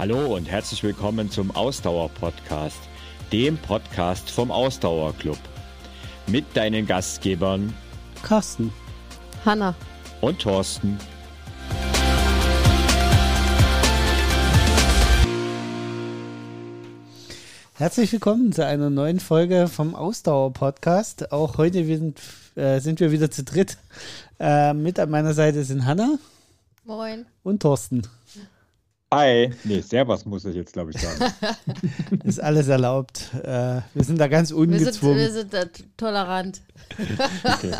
Hallo und herzlich willkommen zum Ausdauer-Podcast, dem Podcast vom Ausdauerclub. Mit deinen Gastgebern Carsten, Hanna und Thorsten. Herzlich willkommen zu einer neuen Folge vom Ausdauer-Podcast. Auch heute sind, äh, sind wir wieder zu dritt. Äh, mit an meiner Seite sind Hanna. Moin. Und Thorsten. Hi. Nee, Servus muss ich jetzt, glaube ich, sagen. Ist alles erlaubt. Äh, wir sind da ganz ungezwungen. Wir sind, wir sind da tolerant. Okay.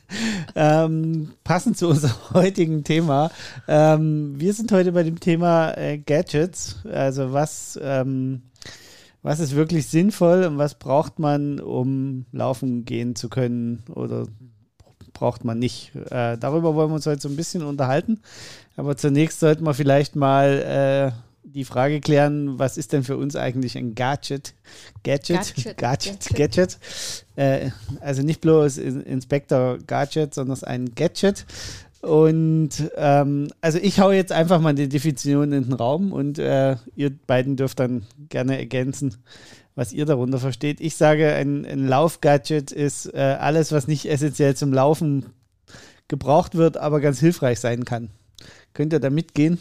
ähm, passend zu unserem heutigen Thema. Ähm, wir sind heute bei dem Thema äh, Gadgets. Also was ähm, was ist wirklich sinnvoll und was braucht man, um laufen gehen zu können oder braucht man nicht. Äh, darüber wollen wir uns heute so ein bisschen unterhalten. Aber zunächst sollten wir vielleicht mal äh, die Frage klären, was ist denn für uns eigentlich ein Gadget? Gadget, Gadget, Gadget. Gadget. Gadget. Äh, also nicht bloß Inspector Gadget, sondern ein Gadget. Und ähm, also ich hau jetzt einfach mal die Definition in den Raum und äh, ihr beiden dürft dann gerne ergänzen, was ihr darunter versteht. Ich sage, ein, ein Laufgadget ist äh, alles, was nicht essentiell zum Laufen gebraucht wird, aber ganz hilfreich sein kann. Könnt ihr da mitgehen?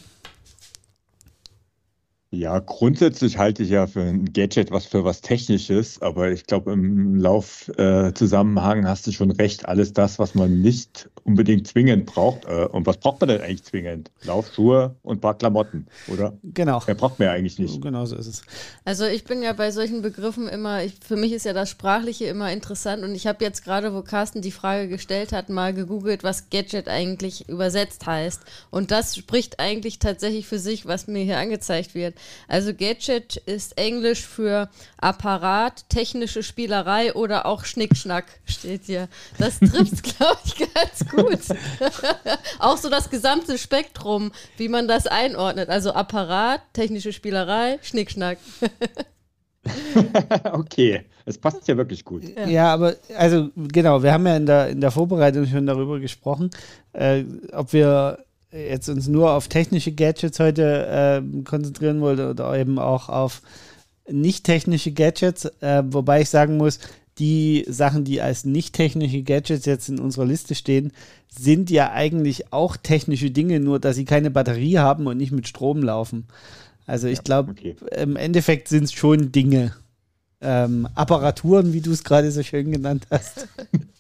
Ja, grundsätzlich halte ich ja für ein Gadget was für was Technisches, aber ich glaube, im Laufzusammenhang äh, hast du schon recht. Alles das, was man nicht unbedingt zwingend braucht. Äh, und was braucht man denn eigentlich zwingend? Laufschuhe und ein paar Klamotten, oder? Genau. Mehr braucht man ja eigentlich nicht. Genau so ist es. Also ich bin ja bei solchen Begriffen immer, ich, für mich ist ja das Sprachliche immer interessant und ich habe jetzt gerade, wo Carsten die Frage gestellt hat, mal gegoogelt, was Gadget eigentlich übersetzt heißt. Und das spricht eigentlich tatsächlich für sich, was mir hier angezeigt wird. Also Gadget ist Englisch für Apparat, technische Spielerei oder auch Schnickschnack steht hier. Das trifft, glaube ich, ganz gut. auch so das gesamte Spektrum, wie man das einordnet. Also Apparat, technische Spielerei, Schnickschnack. okay, es passt ja wirklich gut. Ja. ja. aber also genau, wir haben ja in der, in der Vorbereitung schon darüber gesprochen, äh, ob wir jetzt uns nur auf technische Gadgets heute äh, konzentrieren wollte oder eben auch auf nicht technische Gadgets, äh, wobei ich sagen muss, die Sachen, die als nicht technische Gadgets jetzt in unserer Liste stehen, sind ja eigentlich auch technische Dinge, nur dass sie keine Batterie haben und nicht mit Strom laufen. Also ich ja, glaube, okay. im Endeffekt sind es schon Dinge. Ähm, Apparaturen, wie du es gerade so schön genannt hast.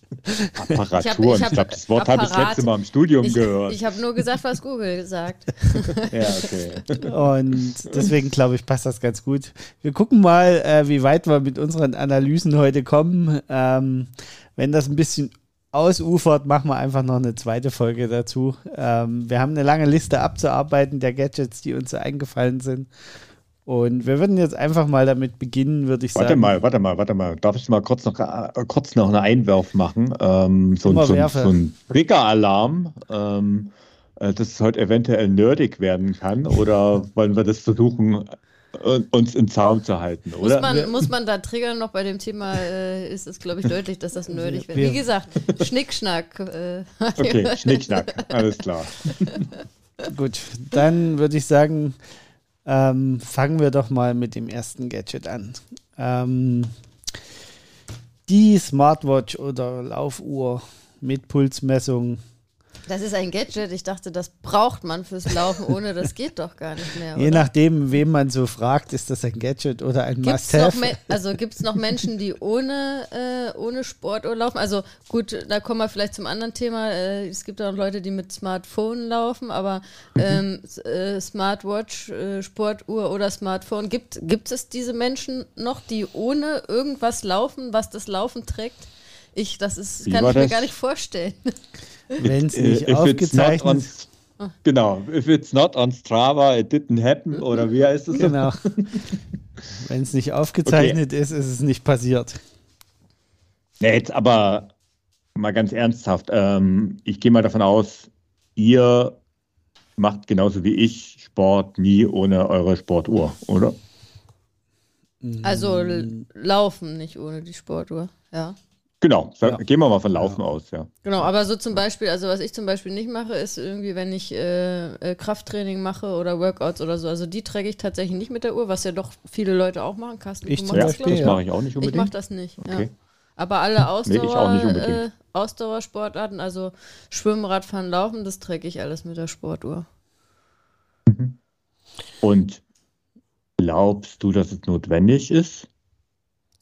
Apparatur. Ich, ich, ich glaube, das Wort habe ich das letzte Mal im Studium ich, gehört. Ich habe nur gesagt, was Google sagt. ja, okay. Und deswegen glaube ich, passt das ganz gut. Wir gucken mal, äh, wie weit wir mit unseren Analysen heute kommen. Ähm, wenn das ein bisschen ausufert, machen wir einfach noch eine zweite Folge dazu. Ähm, wir haben eine lange Liste abzuarbeiten der Gadgets, die uns eingefallen sind. Und wir würden jetzt einfach mal damit beginnen, würde ich warte sagen. Warte mal, warte mal, warte mal. Darf ich mal kurz noch, äh, kurz noch einen Einwurf machen? Ähm, so, so, so, ein Trigger-Alarm, ähm, äh, dass es heute eventuell nerdig werden kann. Oder wollen wir das versuchen, äh, uns im Zaum zu halten, oder? Muss man, muss man da triggern noch bei dem Thema, äh, ist es, glaube ich, deutlich, dass das nerdig wird. Wie gesagt, Schnickschnack. Äh. Okay, Schnickschnack, alles klar. Gut, dann würde ich sagen, ähm, fangen wir doch mal mit dem ersten Gadget an. Ähm, die Smartwatch oder Laufuhr mit Pulsmessung das ist ein Gadget. Ich dachte, das braucht man fürs Laufen. Ohne das geht doch gar nicht mehr. Je nachdem, wem man so fragt, ist das ein Gadget oder ein Must-Have. Also gibt es noch Menschen, die ohne, äh, ohne Sportuhr laufen? Also gut, da kommen wir vielleicht zum anderen Thema. Äh, es gibt auch Leute, die mit Smartphone laufen, aber ähm, äh, Smartwatch, äh, Sportuhr oder Smartphone, gibt, gibt es diese Menschen noch, die ohne irgendwas laufen, was das Laufen trägt? Ich, das ist, kann ich mir gar nicht vorstellen. Wenn es nicht aufgezeichnet ist. Genau, if it's not on Strava, it didn't happen, oder wie heißt es? Genau. Wenn es nicht aufgezeichnet okay. ist, ist es nicht passiert. Ja, jetzt aber mal ganz ernsthaft. Ähm, ich gehe mal davon aus, ihr macht genauso wie ich Sport nie ohne eure Sportuhr, oder? Also laufen nicht ohne die Sportuhr, ja. Genau, ja. gehen wir mal von Laufen ja. aus, ja. Genau, aber so zum Beispiel, also was ich zum Beispiel nicht mache, ist irgendwie, wenn ich äh, äh, Krafttraining mache oder Workouts oder so, also die träge ich tatsächlich nicht mit der Uhr, was ja doch viele Leute auch machen. Carsten, ich zum Beispiel, das, das mache ich auch nicht unbedingt. Ich mache das nicht, okay. ja. Aber alle Ausdauer, nee, äh, Ausdauersportarten, also Schwimmen, Radfahren, Laufen, das träge ich alles mit der Sportuhr. Mhm. Und glaubst du, dass es notwendig ist?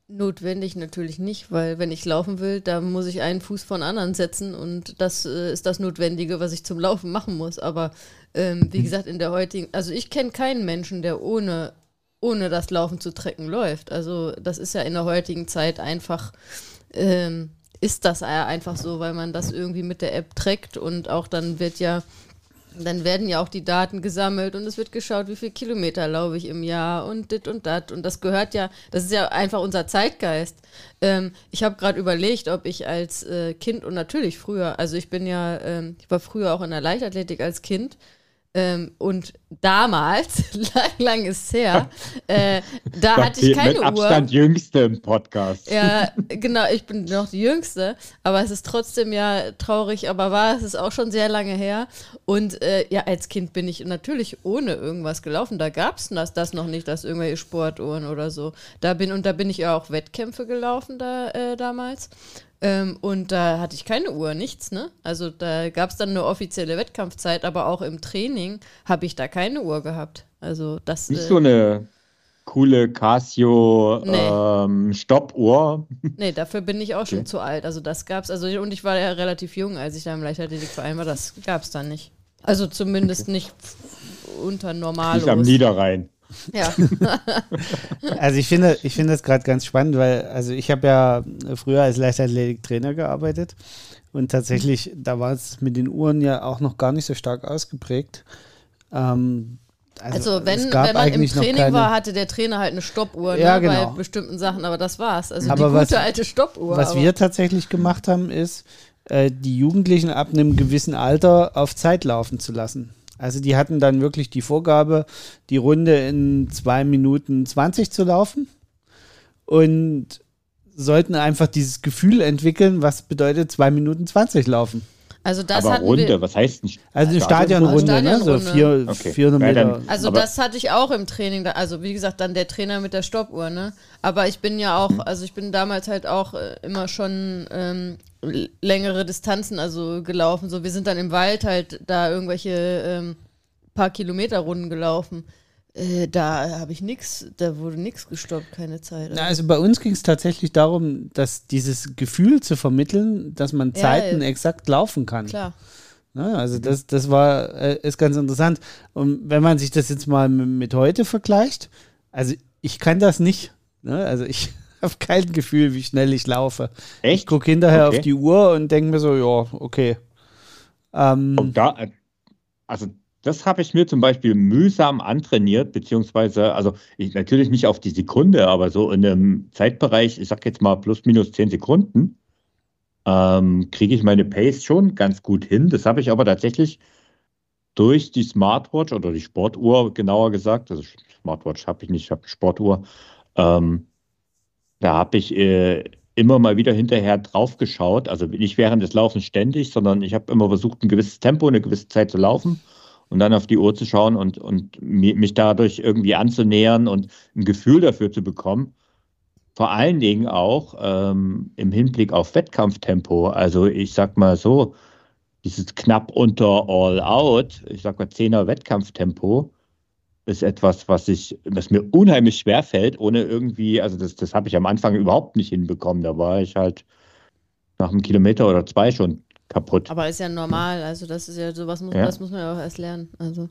Notwendig natürlich nicht, weil wenn ich laufen will, da muss ich einen Fuß von anderen setzen und das äh, ist das Notwendige, was ich zum Laufen machen muss. Aber ähm, wie mhm. gesagt, in der heutigen, also ich kenne keinen Menschen, der ohne, ohne das Laufen zu trecken läuft. Also das ist ja in der heutigen Zeit einfach, ähm, ist das ja einfach so, weil man das irgendwie mit der App trägt und auch dann wird ja dann werden ja auch die Daten gesammelt und es wird geschaut, wie viele Kilometer laufe ich im Jahr und dit und dat. Und das gehört ja, das ist ja einfach unser Zeitgeist. Ähm, ich habe gerade überlegt, ob ich als äh, Kind und natürlich früher, also ich bin ja, ähm, ich war früher auch in der Leichtathletik als Kind ähm, und damals, lang, lang ist her, äh, da hatte ich keine mit Uhr. Abstand jüngste im Podcast. Ja, genau, ich bin noch die jüngste, aber es ist trotzdem ja traurig, aber war es ist auch schon sehr lange her. Und äh, ja, als Kind bin ich natürlich ohne irgendwas gelaufen. Da gab es das, das noch nicht, dass irgendwelche Sportuhren oder so. Da bin und da bin ich ja auch Wettkämpfe gelaufen da äh, damals. Ähm, und da hatte ich keine Uhr, nichts, ne? Also da gab es dann eine offizielle Wettkampfzeit, aber auch im Training habe ich da keine Uhr gehabt. Also das. Nicht äh, so eine coole Casio nee. ähm, Stoppuhr. Nee, dafür bin ich auch okay. schon zu alt. Also das gab's, also und ich war ja relativ jung, als ich da im Leichtathletikverein war, das gab es dann nicht. Also zumindest okay. nicht unter normal. Nicht am Niederrhein. Ja. also ich finde, ich finde das gerade ganz spannend, weil also ich habe ja früher als Leichtathletik-Trainer gearbeitet und tatsächlich, da war es mit den Uhren ja auch noch gar nicht so stark ausgeprägt. Ähm, also, also wenn, wenn man im Training keine... war, hatte der Trainer halt eine Stoppuhr ja, ne, genau. bei bestimmten Sachen, aber das war's. Also aber die gute was, alte Stoppuhr. Was aber. wir tatsächlich gemacht haben, ist, äh, die Jugendlichen ab einem gewissen Alter auf Zeit laufen zu lassen. Also die hatten dann wirklich die Vorgabe, die Runde in zwei Minuten 20 zu laufen und sollten einfach dieses Gefühl entwickeln, was bedeutet zwei Minuten 20 laufen. Also das aber Runde, wir, was heißt nicht? Also eine Stadionrunde, Stadionrunde, ne? So vier, okay. 400 Meter. Also das hatte ich auch im Training. Also wie gesagt, dann der Trainer mit der Stoppuhr, ne? Aber ich bin ja auch, hm. also ich bin damals halt auch äh, immer schon ähm, längere Distanzen also gelaufen. So, wir sind dann im Wald halt da irgendwelche ähm, paar Kilometer Runden gelaufen. Äh, da habe ich nichts, da wurde nichts gestoppt, keine Zeit. Also, also bei uns ging es tatsächlich darum, dass dieses Gefühl zu vermitteln, dass man Zeiten ja, exakt laufen kann. Klar. Ne, also das, das war, äh, ist ganz interessant. Und wenn man sich das jetzt mal mit heute vergleicht, also ich kann das nicht. Ne? Also ich habe kein Gefühl, wie schnell ich laufe. Echt? Ich gucke hinterher okay. auf die Uhr und denke mir so, ja, okay. Ähm, da, also das habe ich mir zum Beispiel mühsam antrainiert, beziehungsweise, also ich, natürlich nicht auf die Sekunde, aber so in einem Zeitbereich, ich sag jetzt mal plus minus zehn Sekunden, ähm, kriege ich meine Pace schon ganz gut hin. Das habe ich aber tatsächlich durch die Smartwatch oder die Sportuhr genauer gesagt, also Smartwatch habe ich nicht, ich habe Sportuhr, ähm, da habe ich äh, immer mal wieder hinterher drauf geschaut, also nicht während des Laufens ständig, sondern ich habe immer versucht, ein gewisses Tempo, eine gewisse Zeit zu laufen und dann auf die Uhr zu schauen und, und mich dadurch irgendwie anzunähern und ein Gefühl dafür zu bekommen. Vor allen Dingen auch ähm, im Hinblick auf Wettkampftempo. Also ich sag mal so, dieses knapp unter All Out, ich sag mal 10er Wettkampftempo, ist etwas, was ich, was mir unheimlich schwer fällt, ohne irgendwie, also das, das habe ich am Anfang überhaupt nicht hinbekommen. Da war ich halt nach einem Kilometer oder zwei schon kaputt. Aber ist ja normal, also das ist ja sowas, muss, ja. das muss man ja auch erst lernen. Also.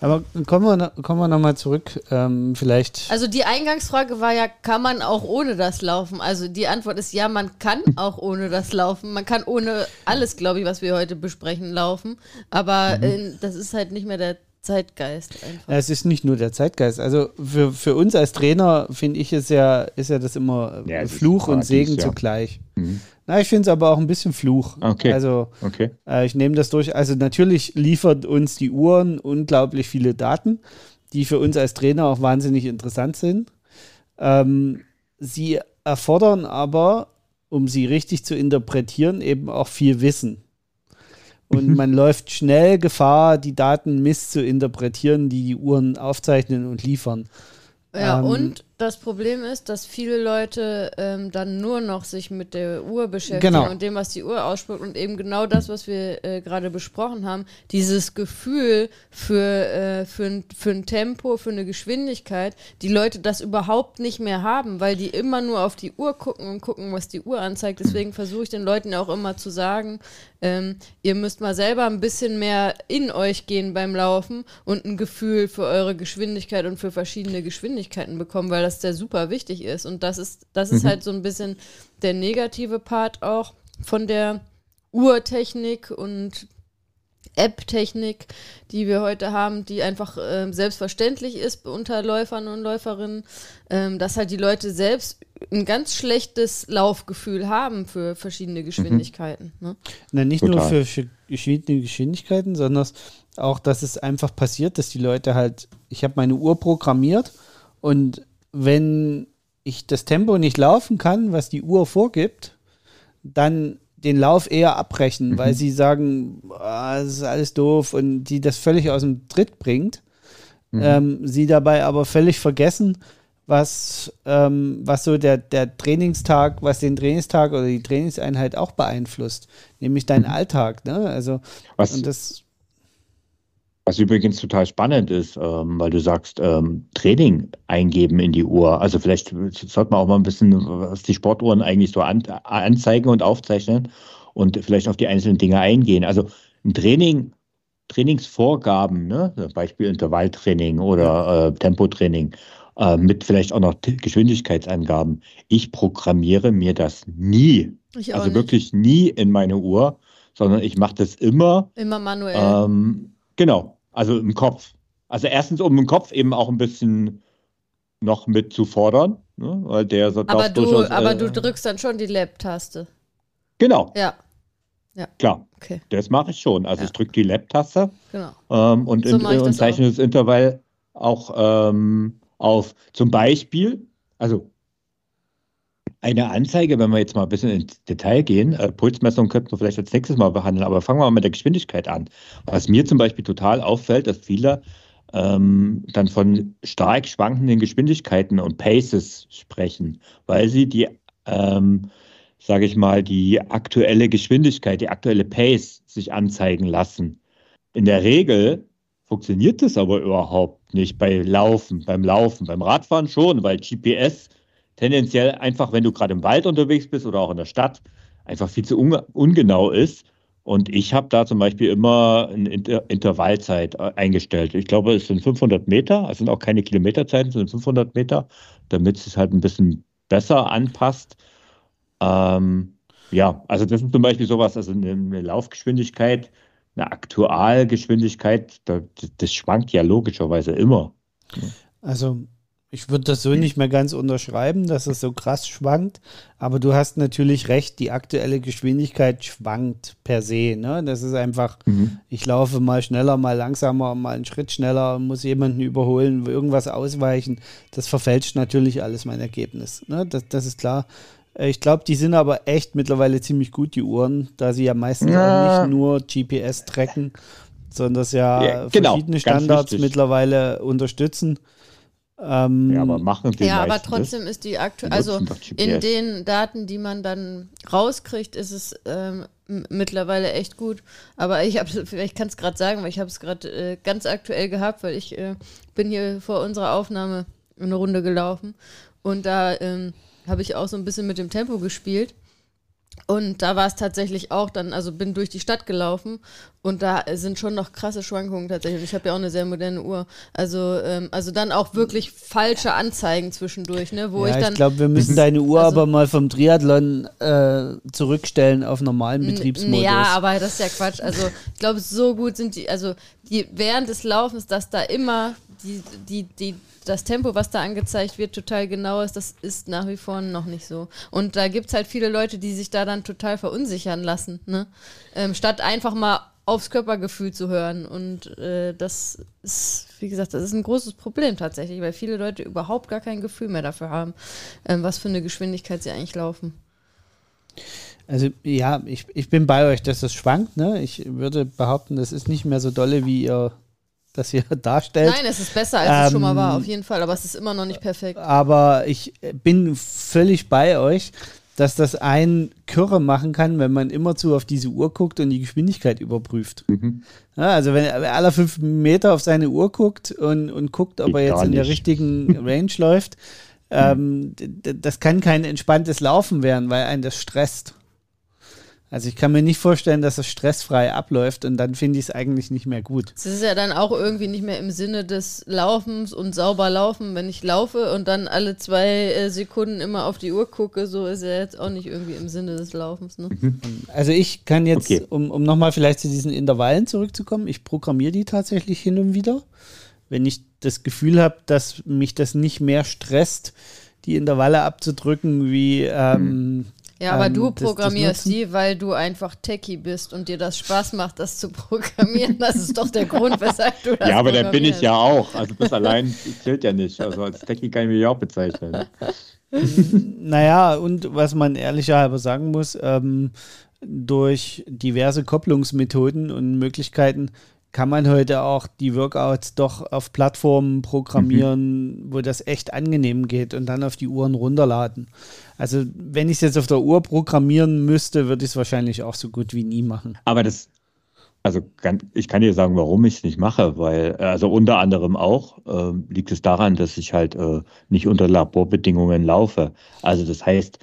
Aber kommen wir, kommen wir nochmal zurück, ähm, vielleicht. Also die Eingangsfrage war ja, kann man auch ohne das laufen? Also die Antwort ist ja, man kann auch ohne das laufen. Man kann ohne alles, glaube ich, was wir heute besprechen, laufen. Aber mhm. äh, das ist halt nicht mehr der Zeitgeist einfach. Ja, es ist nicht nur der Zeitgeist. Also für, für uns als Trainer finde ich es ja, ist ja das immer ja, Fluch und Segen ja. zugleich. Mhm. Na, ich finde es aber auch ein bisschen Fluch. Okay. Also okay. Äh, ich nehme das durch. Also natürlich liefert uns die Uhren unglaublich viele Daten, die für uns als Trainer auch wahnsinnig interessant sind. Ähm, sie erfordern aber um sie richtig zu interpretieren, eben auch viel Wissen. Und man läuft schnell Gefahr, die Daten misszuinterpretieren, die die Uhren aufzeichnen und liefern. Ja, ähm, und das Problem ist, dass viele Leute ähm, dann nur noch sich mit der Uhr beschäftigen genau. und dem, was die Uhr ausspuckt und eben genau das, was wir äh, gerade besprochen haben, dieses Gefühl für, äh, für, ein, für ein Tempo, für eine Geschwindigkeit, die Leute das überhaupt nicht mehr haben, weil die immer nur auf die Uhr gucken und gucken, was die Uhr anzeigt. Deswegen versuche ich den Leuten auch immer zu sagen, ähm, ihr müsst mal selber ein bisschen mehr in euch gehen beim Laufen und ein Gefühl für eure Geschwindigkeit und für verschiedene Geschwindigkeiten bekommen, weil das sehr super wichtig ist. Und das ist, das ist mhm. halt so ein bisschen der negative Part auch von der Uhrtechnik und App-Technik, die wir heute haben, die einfach äh, selbstverständlich ist unter Läufern und Läuferinnen, ähm, dass halt die Leute selbst ein ganz schlechtes Laufgefühl haben für verschiedene mhm. Geschwindigkeiten. Mhm. Ne? Na, nicht Total. nur für verschiedene Geschwindigkeiten, sondern auch, dass es einfach passiert, dass die Leute halt, ich habe meine Uhr programmiert und wenn ich das Tempo nicht laufen kann, was die Uhr vorgibt, dann den Lauf eher abbrechen, mhm. weil sie sagen, ah, das ist alles doof und die das völlig aus dem Tritt bringt. Mhm. Ähm, sie dabei aber völlig vergessen, was, ähm, was so der, der Trainingstag, was den Trainingstag oder die Trainingseinheit auch beeinflusst, nämlich deinen mhm. Alltag. Ne? Also, was, und das was übrigens total spannend ist, ähm, weil du sagst, ähm, Training eingeben in die Uhr. Also vielleicht sollte man auch mal ein bisschen, was die Sportuhren eigentlich so an, anzeigen und aufzeichnen und vielleicht auf die einzelnen Dinge eingehen. Also ein Training, Trainingsvorgaben, ne? Beispiel Intervalltraining oder äh, Tempotraining, äh, mit vielleicht auch noch Geschwindigkeitsangaben. Ich programmiere mir das nie. also nicht. wirklich nie in meine Uhr, sondern ich mache das immer. Immer manuell. Ähm, genau, also im Kopf. Also erstens, um im Kopf eben auch ein bisschen noch mit zu fordern, ne? weil der so aber du, durchaus, aber äh, du drückst dann schon die Lab-Taste. Genau. Ja. Ja. Klar. Okay. Das mache ich schon. Also ja. ich drücke die Lab-Taste genau. ähm, und, so in, und zeichne auch. das Intervall auch ähm, auf. Zum Beispiel, also eine Anzeige, wenn wir jetzt mal ein bisschen ins Detail gehen, äh, Pulsmessung könnten wir vielleicht als nächstes Mal behandeln, aber fangen wir mal mit der Geschwindigkeit an. Was mir zum Beispiel total auffällt, dass viele ähm, dann von stark schwankenden Geschwindigkeiten und Paces sprechen, weil sie die, ähm, sage ich mal, die aktuelle Geschwindigkeit, die aktuelle Pace sich anzeigen lassen. In der Regel funktioniert das aber überhaupt nicht bei Laufen, beim Laufen, beim Radfahren schon, weil GPS tendenziell einfach, wenn du gerade im Wald unterwegs bist oder auch in der Stadt, einfach viel zu un ungenau ist. Und ich habe da zum Beispiel immer eine Inter Intervallzeit äh, eingestellt. Ich glaube, es sind 500 Meter, es sind auch keine Kilometerzeiten, es sind 500 Meter, damit es halt ein bisschen besser anpasst. Ähm, ja, also das ist zum Beispiel sowas, also eine, Laufgeschwindigkeit, eine Aktualgeschwindigkeit, das schwankt ja logischerweise immer. Also ich würde das so nicht mehr ganz unterschreiben, dass es so krass schwankt, aber du hast natürlich recht, die aktuelle Geschwindigkeit schwankt per se. Ne? Das ist einfach, mhm. ich laufe mal schneller, mal langsamer, mal einen Schritt schneller, muss jemanden überholen, irgendwas ausweichen. Das verfälscht natürlich alles mein Ergebnis. Ne? Das, das ist klar. Ich glaube, die sind aber echt mittlerweile ziemlich gut, die Uhren, da sie ja meistens ja. auch nicht nur GPS tracken, sondern das ja, ja genau, verschiedene Standards mittlerweile unterstützen. Ähm, ja, aber machen die Ja, aber trotzdem das? ist die aktuell, also in den Daten, die man dann rauskriegt, ist es ähm, mittlerweile echt gut. Aber ich habe, ich kann es gerade sagen, weil ich habe es gerade äh, ganz aktuell gehabt, weil ich äh, bin hier vor unserer Aufnahme eine Runde gelaufen und da ähm, habe ich auch so ein bisschen mit dem Tempo gespielt. Und da war es tatsächlich auch dann, also bin durch die Stadt gelaufen und da sind schon noch krasse Schwankungen tatsächlich. Und ich habe ja auch eine sehr moderne Uhr. Also, ähm, also dann auch wirklich falsche Anzeigen zwischendurch, ne? Wo ja, ich dann. Ich glaube, wir müssen deine Uhr also, aber mal vom Triathlon äh, zurückstellen auf normalen Betriebsmodus. Ja, aber das ist ja Quatsch. Also ich glaube, so gut sind die, also die während des Laufens, dass da immer die, die, die das Tempo, was da angezeigt wird, total genau ist, das ist nach wie vor noch nicht so. Und da gibt es halt viele Leute, die sich da dann total verunsichern lassen, ne? Ähm, statt einfach mal aufs Körpergefühl zu hören. Und äh, das ist, wie gesagt, das ist ein großes Problem tatsächlich, weil viele Leute überhaupt gar kein Gefühl mehr dafür haben, ähm, was für eine Geschwindigkeit sie eigentlich laufen. Also ja, ich, ich bin bei euch, dass das schwankt. Ne? Ich würde behaupten, das ist nicht mehr so dolle, wie ihr das hier darstellt. Nein, es ist besser, als ähm, es schon mal war, ähm, auf jeden Fall. Aber es ist immer noch nicht perfekt. Aber ich bin völlig bei euch, dass das ein Kürre machen kann, wenn man immerzu auf diese Uhr guckt und die Geschwindigkeit überprüft. Mhm. Ja, also wenn er alle fünf Meter auf seine Uhr guckt und, und guckt, ob ich er jetzt in der richtigen Range läuft, ähm, das kann kein entspanntes Laufen werden, weil einen das stresst. Also ich kann mir nicht vorstellen, dass es stressfrei abläuft und dann finde ich es eigentlich nicht mehr gut. Es ist ja dann auch irgendwie nicht mehr im Sinne des Laufens und sauber laufen, wenn ich laufe und dann alle zwei äh, Sekunden immer auf die Uhr gucke, so ist er jetzt auch nicht irgendwie im Sinne des Laufens. Ne? Mhm. Also ich kann jetzt, okay. um, um nochmal vielleicht zu diesen Intervallen zurückzukommen, ich programmiere die tatsächlich hin und wieder. Wenn ich das Gefühl habe, dass mich das nicht mehr stresst, die Intervalle abzudrücken, wie ähm, mhm. Ja, aber ähm, du programmierst das, das die, weil du einfach Techie bist und dir das Spaß macht, das zu programmieren. Das ist doch der Grund, weshalb du das Ja, aber der bin ich ja auch. Also das allein zählt ja nicht. Also als Techie kann ich mich auch bezeichnen. naja, und was man ehrlicherhalber sagen muss, ähm, durch diverse Kopplungsmethoden und Möglichkeiten kann man heute auch die Workouts doch auf Plattformen programmieren, mhm. wo das echt angenehm geht und dann auf die Uhren runterladen. Also wenn ich es jetzt auf der Uhr programmieren müsste, würde ich es wahrscheinlich auch so gut wie nie machen. Aber das, also kann, ich kann dir sagen, warum ich es nicht mache, weil, also unter anderem auch äh, liegt es daran, dass ich halt äh, nicht unter Laborbedingungen laufe. Also das heißt,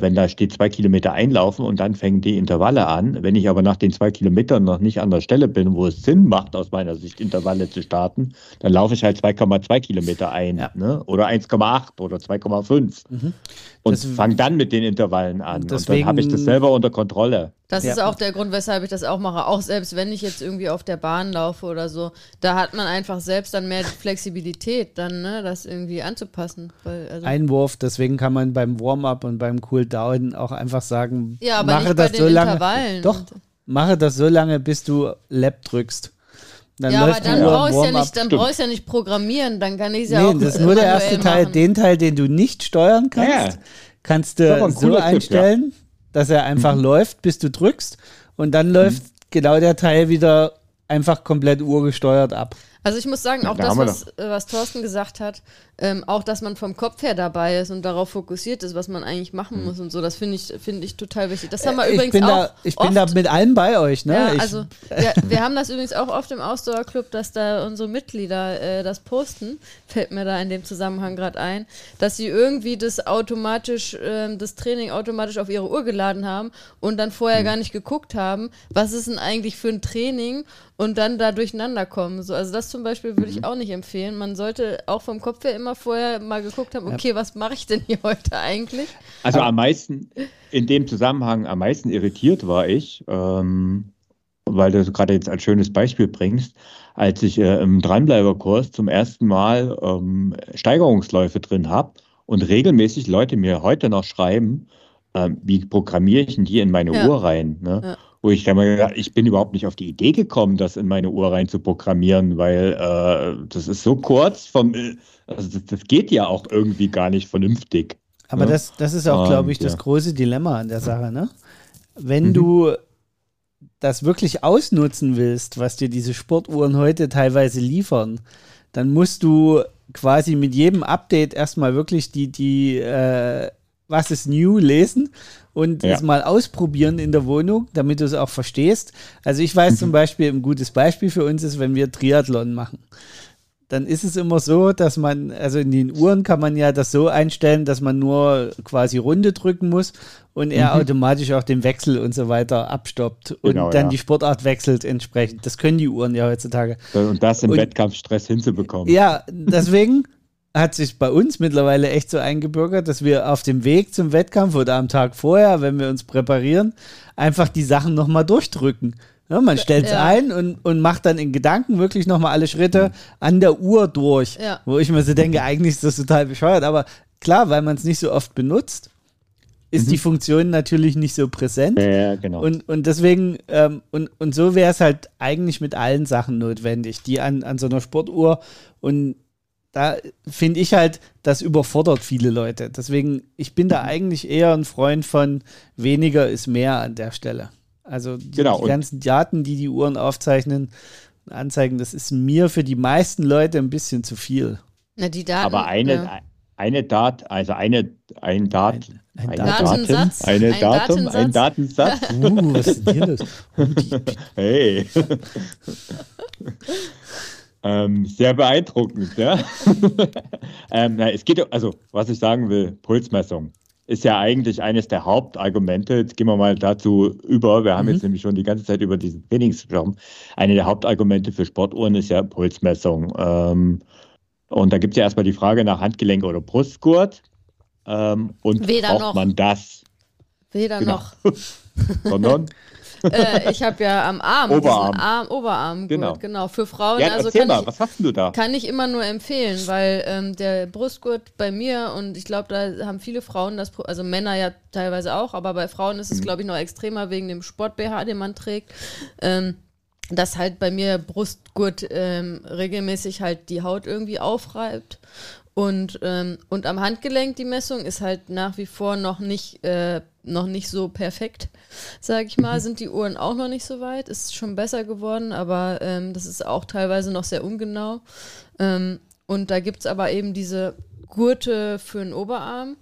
wenn da steht zwei Kilometer einlaufen und dann fängen die Intervalle an. Wenn ich aber nach den zwei Kilometern noch nicht an der Stelle bin, wo es Sinn macht, aus meiner Sicht Intervalle zu starten, dann laufe ich halt 2,2 Kilometer ein ja. ne? oder 1,8 oder 2,5 mhm. und fange dann mit den Intervallen an. Deswegen, und dann habe ich das selber unter Kontrolle. Das ja. ist auch der Grund, weshalb ich das auch mache. Auch selbst wenn ich jetzt irgendwie auf der Bahn laufe oder so, da hat man einfach selbst dann mehr Flexibilität, dann ne, das irgendwie anzupassen. Weil, also Einwurf, deswegen kann man beim Warm-up und beim Cool-Down auch einfach sagen, ja, aber mache das so lange. Doch, mache das so lange, bis du Lab drückst. Dann ja, aber dann brauchst du ja nicht, dann brauchst ja nicht programmieren, dann kann ich es ja nee, auch. Das ist nur der erste Teil, machen. den Teil, den du nicht steuern kannst, ja. kannst du so einstellen. Tipp, ja dass er einfach mhm. läuft, bis du drückst und dann läuft mhm. genau der Teil wieder einfach komplett urgesteuert ab. Also ich muss sagen, auch ja, da das, was, äh, was Thorsten gesagt hat, ähm, auch, dass man vom Kopf her dabei ist und darauf fokussiert ist, was man eigentlich machen mhm. muss und so, das finde ich, find ich total wichtig. Das haben wir äh, übrigens bin auch da, Ich oft, bin da mit allem bei euch. Ne? Ja, also wir, wir, haben das übrigens auch oft im Ausdauer Club, dass da unsere Mitglieder äh, das posten, fällt mir da in dem Zusammenhang gerade ein, dass sie irgendwie das automatisch, äh, das Training automatisch auf ihre Uhr geladen haben und dann vorher mhm. gar nicht geguckt haben, was ist denn eigentlich für ein Training und dann da durcheinander kommen. So, also das zum Beispiel würde ich mhm. auch nicht empfehlen. Man sollte auch vom Kopf her immer immer vorher mal geguckt haben, okay, ja. was mache ich denn hier heute eigentlich? Also am meisten, in dem Zusammenhang, am meisten irritiert war ich, ähm, weil du gerade jetzt als schönes Beispiel bringst, als ich äh, im Dranbleiberkurs zum ersten Mal ähm, Steigerungsläufe drin habe und regelmäßig Leute mir heute noch schreiben, äh, wie programmiere ich denn die in meine ja. Uhr rein? Ne? Ja wo ich dann mal gedacht, ich bin überhaupt nicht auf die Idee gekommen, das in meine Uhr rein zu programmieren, weil äh, das ist so kurz vom, also das, das, geht ja auch irgendwie gar nicht vernünftig. Aber ne? das, das ist auch, glaube ich, das ja. große Dilemma an der Sache, ne? Wenn mhm. du das wirklich ausnutzen willst, was dir diese Sportuhren heute teilweise liefern, dann musst du quasi mit jedem Update erstmal wirklich die, die äh, was ist new lesen und ja. es mal ausprobieren in der Wohnung, damit du es auch verstehst. Also ich weiß mhm. zum Beispiel, ein gutes Beispiel für uns ist, wenn wir Triathlon machen. Dann ist es immer so, dass man, also in den Uhren kann man ja das so einstellen, dass man nur quasi Runde drücken muss und er mhm. automatisch auch den Wechsel und so weiter abstoppt und genau, dann ja. die Sportart wechselt entsprechend. Das können die Uhren ja heutzutage. Und das im und, Wettkampfstress hinzubekommen. Ja, deswegen hat sich bei uns mittlerweile echt so eingebürgert, dass wir auf dem Weg zum Wettkampf oder am Tag vorher, wenn wir uns präparieren, einfach die Sachen nochmal durchdrücken. Ja, man stellt es ja. ein und, und macht dann in Gedanken wirklich nochmal alle Schritte an der Uhr durch. Ja. Wo ich mir so denke, eigentlich ist das total bescheuert. Aber klar, weil man es nicht so oft benutzt, ist mhm. die Funktion natürlich nicht so präsent. Ja, genau. Und, und deswegen, ähm, und, und so wäre es halt eigentlich mit allen Sachen notwendig, die an, an so einer Sportuhr und da finde ich halt, das überfordert viele Leute. Deswegen, ich bin da eigentlich eher ein Freund von weniger ist mehr an der Stelle. Also die, genau. die ganzen Daten, die die Uhren aufzeichnen, anzeigen, das ist mir für die meisten Leute ein bisschen zu viel. Na, die Daten, Aber eine, ja. eine Dat, also eine, ein Dat, Ein- ein eine Datensatz. Daten, eine Ein Datum, ein Datensatz. Datensatz. Uh, was ist denn hier los? Oh, die, Hey. ähm, sehr beeindruckend, ja. ähm, na, es geht, also, was ich sagen will, Pulsmessung ist ja eigentlich eines der Hauptargumente. Jetzt gehen wir mal dazu über. Wir haben Mhm. jetzt nämlich schon die ganze Zeit über diesen Trainings gesprochen. Eine der Hauptargumente für Sportuhren ist ja Pulsmessung. Ähm, und da gibt es ja erstmal die Frage nach Handgelenk oder Brustgurt. Ähm, und Weder braucht noch. man das? Weder Genau. noch. Sondern, äh, ich habe ja am Arm, Oberarm. Arm, Oberarm, Genau. genau. genau. Für Frauen, ja, also kann mal, ich, was hast du da? kann ich immer nur empfehlen, weil ähm, der Brustgurt bei mir und ich glaube, da haben viele Frauen das, also Männer ja teilweise auch, aber bei Frauen ist es, glaube ich, noch extremer wegen dem Sport-BH, den man trägt. Ähm, dass halt bei mir Brustgurt ähm, regelmäßig halt die Haut irgendwie aufreibt. Und, ähm, und am Handgelenk die Messung ist halt nach wie vor noch nicht, äh, noch nicht so perfekt, sage ich mal. Sind die Uhren auch noch nicht so weit. Ist schon besser geworden, aber ähm, das ist auch teilweise noch sehr ungenau. Ähm, und da gibt es aber eben diese Gurte für den Oberarm.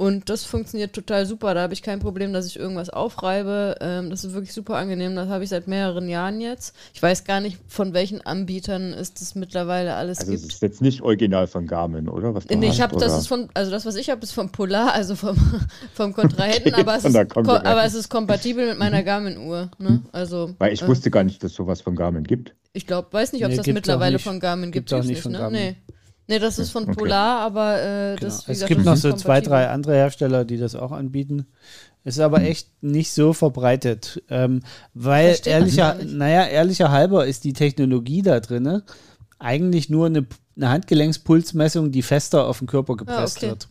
Und das funktioniert total super. Da habe ich kein Problem, dass ich irgendwas aufreibe. Ähm, das ist wirklich super angenehm. Das habe ich seit mehreren Jahren jetzt. Ich weiß gar nicht, von welchen Anbietern es das mittlerweile alles Also es gibt. ist jetzt nicht original von Garmin, oder? Was Nee, ich hast, habe, das ist von, also das, was ich habe, ist vom Polar, also vom, vom Kontrahenten, Okay, aber, es von ist, aber es ist kompatibel mit meiner Garmin-Uhr. Ne? Also, Weil ich äh, wusste gar nicht, dass es sowas von Garmin gibt. ich glaube, weiß nicht, ob es Nee, das mittlerweile nicht. von Garmin gibt. Auch gibt's nicht von ne? Garmin. Nee. Nee, das ist von Okay. Polar, aber äh, Genau. das, wie Es gibt noch so zwei, drei andere Hersteller, die das auch anbieten. Ist aber echt nicht so verbreitet. Ähm, weil ehrlicher, naja, ehrlicher halber ist die Technologie da drin eigentlich nur eine, eine Handgelenkspulsmessung, die fester auf den Körper gepresst okay. wird.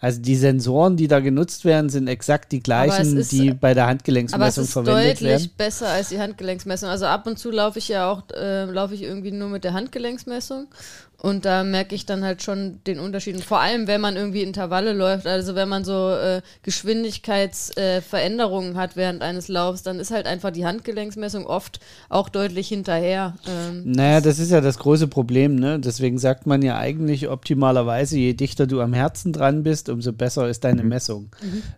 Also die Sensoren, die da genutzt werden, sind exakt die gleichen, ist- die bei der Aber es Handgelenksmessung ist verwendet deutlich werden. besser als die Handgelenksmessung. Also ab und zu laufe ich ja auch, äh, laufe ich irgendwie nur mit der Handgelenksmessung. Und da merke ich dann halt schon den Unterschied. Und vor allem, wenn man irgendwie Intervalle läuft, also wenn man so äh, Geschwindigkeitsveränderungen äh, hat während eines Laufs, dann ist halt einfach die Handgelenksmessung oft auch deutlich hinterher. Ähm, Naja, das ist ja das große Problem, ne? Deswegen sagt man ja eigentlich optimalerweise, je dichter du am Herzen dran bist, umso besser ist deine Messung.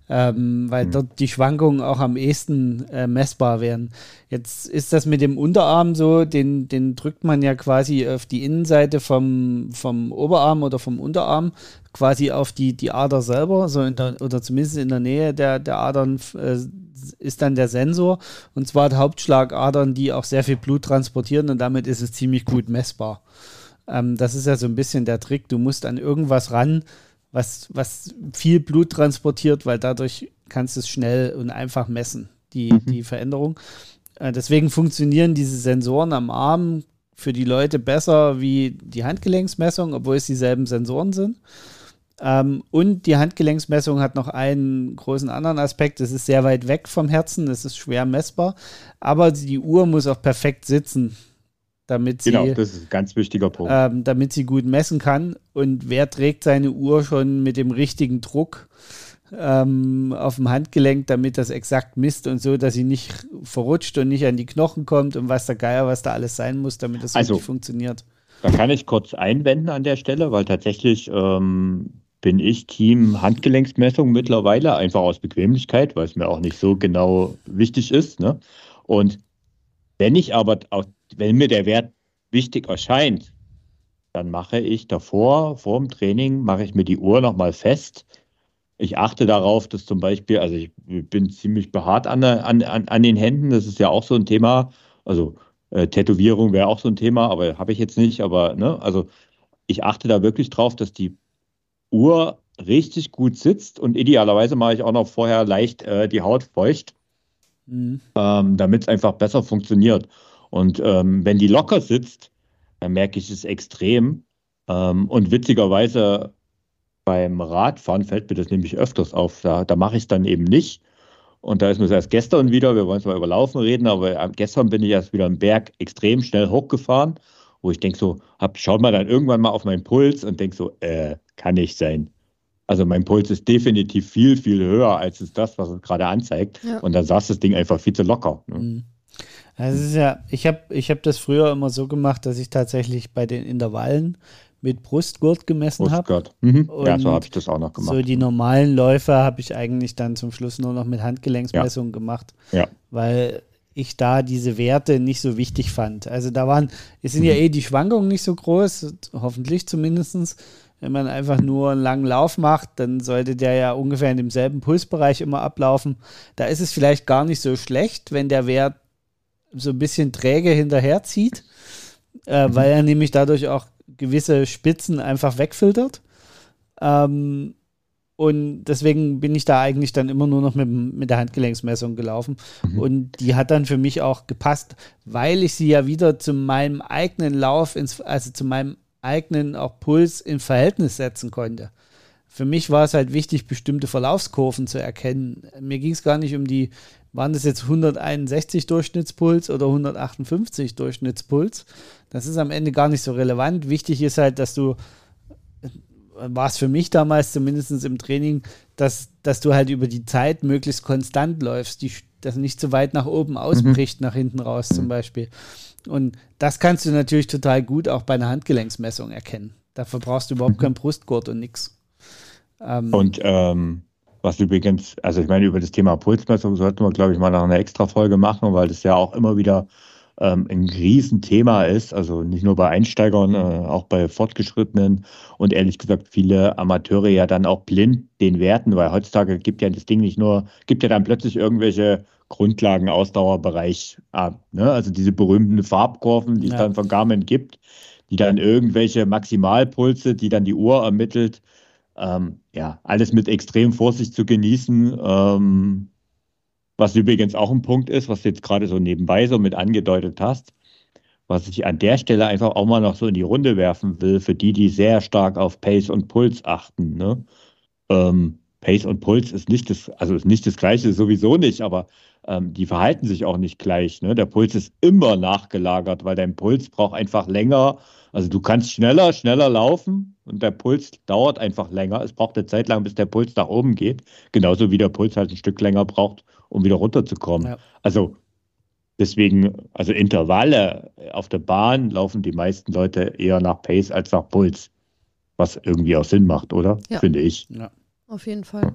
Ähm, weil dort die Schwankungen auch am ehesten äh, messbar werden. Jetzt ist das mit dem Unterarm so, den, den drückt man ja quasi auf die Innenseite vom, vom Oberarm oder vom Unterarm, quasi auf die, die Ader selber, so in der, oder zumindest in der Nähe der, der Adern äh, ist dann der Sensor. Und zwar die Hauptschlagadern, die auch sehr viel Blut transportieren und damit ist es ziemlich gut messbar. Ähm, das ist ja so ein bisschen der Trick. Du musst an irgendwas ran, was, was viel Blut transportiert, weil dadurch kannst du es schnell und einfach messen, die, die Veränderung. Äh, deswegen funktionieren diese Sensoren am Arm für die Leute besser wie die Handgelenksmessung, obwohl es dieselben Sensoren sind. Ähm, und die Handgelenksmessung hat noch einen großen anderen Aspekt. Es ist sehr weit weg vom Herzen, es ist schwer messbar, aber die Uhr muss auch perfekt sitzen, damit sie, Genau, das ist ein ganz wichtiger Punkt. ähm, damit sie gut messen kann. Und wer trägt seine Uhr schon mit dem richtigen Druck ähm, auf dem Handgelenk, damit das exakt misst und so, dass sie nicht verrutscht und nicht an die Knochen kommt und was der Geier, was da alles sein muss, damit das Also, wirklich funktioniert. Da kann ich kurz einwenden an der Stelle, weil tatsächlich ähm, bin ich Team Handgelenksmessung mittlerweile, einfach aus Bequemlichkeit, weil es mir auch nicht so genau wichtig ist. Ne? Und wenn ich aber, auch, wenn mir der Wert wichtig erscheint, dann mache ich davor, vor dem Training, mache ich mir die Uhr nochmal fest. Ich achte darauf, dass zum Beispiel, also ich bin ziemlich behaart an, an, an den Händen, das ist ja auch so ein Thema. Also äh, Tätowierung wäre auch so ein Thema, aber habe ich jetzt nicht. Aber ne, also ich achte da wirklich drauf, dass die Uhr richtig gut sitzt und idealerweise mache ich auch noch vorher leicht äh, die Haut feucht, Mhm. ähm, damit es einfach besser funktioniert. Und ähm, wenn die locker sitzt, dann merke ich es extrem. Ähm, und witzigerweise beim Radfahren fällt mir das nämlich öfters auf. Da, da mache ich es dann eben nicht. Und da ist mir das erst gestern wieder, wir wollen zwar über Laufen reden, aber äh, gestern bin ich erst wieder einen Berg extrem schnell hochgefahren wo ich denke so, hab, schaut mal dann irgendwann mal auf meinen Puls und denke so, äh, kann nicht sein. Also mein Puls ist definitiv viel, viel höher als es das, was es gerade anzeigt. Ja. Und dann saß das Ding einfach viel zu locker. Ne? Mhm. Also ist ja, ich habe ich hab das früher immer so gemacht, dass ich tatsächlich bei den Intervallen mit Brustgurt gemessen habe. Brustgurt. Mhm. Ja, so habe ich das auch noch gemacht. So die normalen Läufe habe ich eigentlich dann zum Schluss nur noch mit Handgelenksmessungen ja. gemacht. Ja. Weil ich da diese Werte nicht so wichtig fand. Also da waren, es sind mhm. ja eh die Schwankungen nicht so groß, hoffentlich zumindest. Wenn man einfach nur einen langen Lauf macht, dann sollte der ja ungefähr in demselben Pulsbereich immer ablaufen. Da ist es vielleicht gar nicht so schlecht, wenn der Wert so ein bisschen träge hinterherzieht, äh, mhm. weil er nämlich dadurch auch gewisse Spitzen einfach wegfiltert. Ähm, und deswegen bin ich da eigentlich dann immer nur noch mit, mit der Handgelenksmessung gelaufen. Mhm. Und die hat dann für mich auch gepasst, weil ich sie ja wieder zu meinem eigenen Lauf, ins, also zu meinem eigenen auch Puls in Verhältnis setzen konnte. Für mich war es halt wichtig, bestimmte Verlaufskurven zu erkennen. Mir ging es gar nicht um die, waren das jetzt 161 Durchschnittspuls oder 158 Durchschnittspuls? Das ist am Ende gar nicht so relevant. Wichtig ist halt, dass du war es für mich damals zumindest im Training, dass, dass du halt über die Zeit möglichst konstant läufst, die, dass nicht zu weit nach oben ausbricht, mhm. nach hinten raus zum Beispiel. Und das kannst du natürlich total gut auch bei einer Handgelenksmessung erkennen. Dafür brauchst du überhaupt mhm. keinen Brustgurt und nichts. Ähm, und ähm, was übrigens, also ich meine, über das Thema Pulsmessung sollten wir, glaube ich, mal noch eine extra Folge machen, weil das ja auch immer wieder ähm, ein Riesenthema ist, also nicht nur bei Einsteigern, äh, auch bei Fortgeschrittenen und ehrlich gesagt viele Amateure ja dann auch blind den Werten, weil heutzutage gibt ja das Ding nicht nur, gibt ja dann plötzlich irgendwelche Grundlagen Ausdauerbereich ab, ne? also diese berühmten Farbkurven, die ja. es dann von Garmin gibt, die dann irgendwelche Maximalpulse, die dann die Uhr ermittelt, ähm, ja, alles mit extrem Vorsicht zu genießen. Ähm, was übrigens auch ein Punkt ist, was du jetzt gerade so nebenbei so mit angedeutet hast, was ich an der Stelle einfach auch mal noch so in die Runde werfen will, für die, die sehr stark auf Pace und Puls achten. Ne? Ähm, Pace und Puls ist nicht das, also ist nicht das Gleiche, sowieso nicht, aber ähm, die verhalten sich auch nicht gleich. Ne? Der Puls ist immer nachgelagert, weil dein Puls braucht einfach länger. Also du kannst schneller, schneller laufen und der Puls dauert einfach länger. Es braucht eine Zeit lang, bis der Puls nach oben geht. Genauso wie der Puls halt ein Stück länger braucht, um wieder runterzukommen. Ja. Also deswegen, also Intervalle auf der Bahn laufen die meisten Leute eher nach Pace als nach Puls. Was irgendwie auch Sinn macht, oder? Ja. Finde ich. Ja, auf jeden Fall.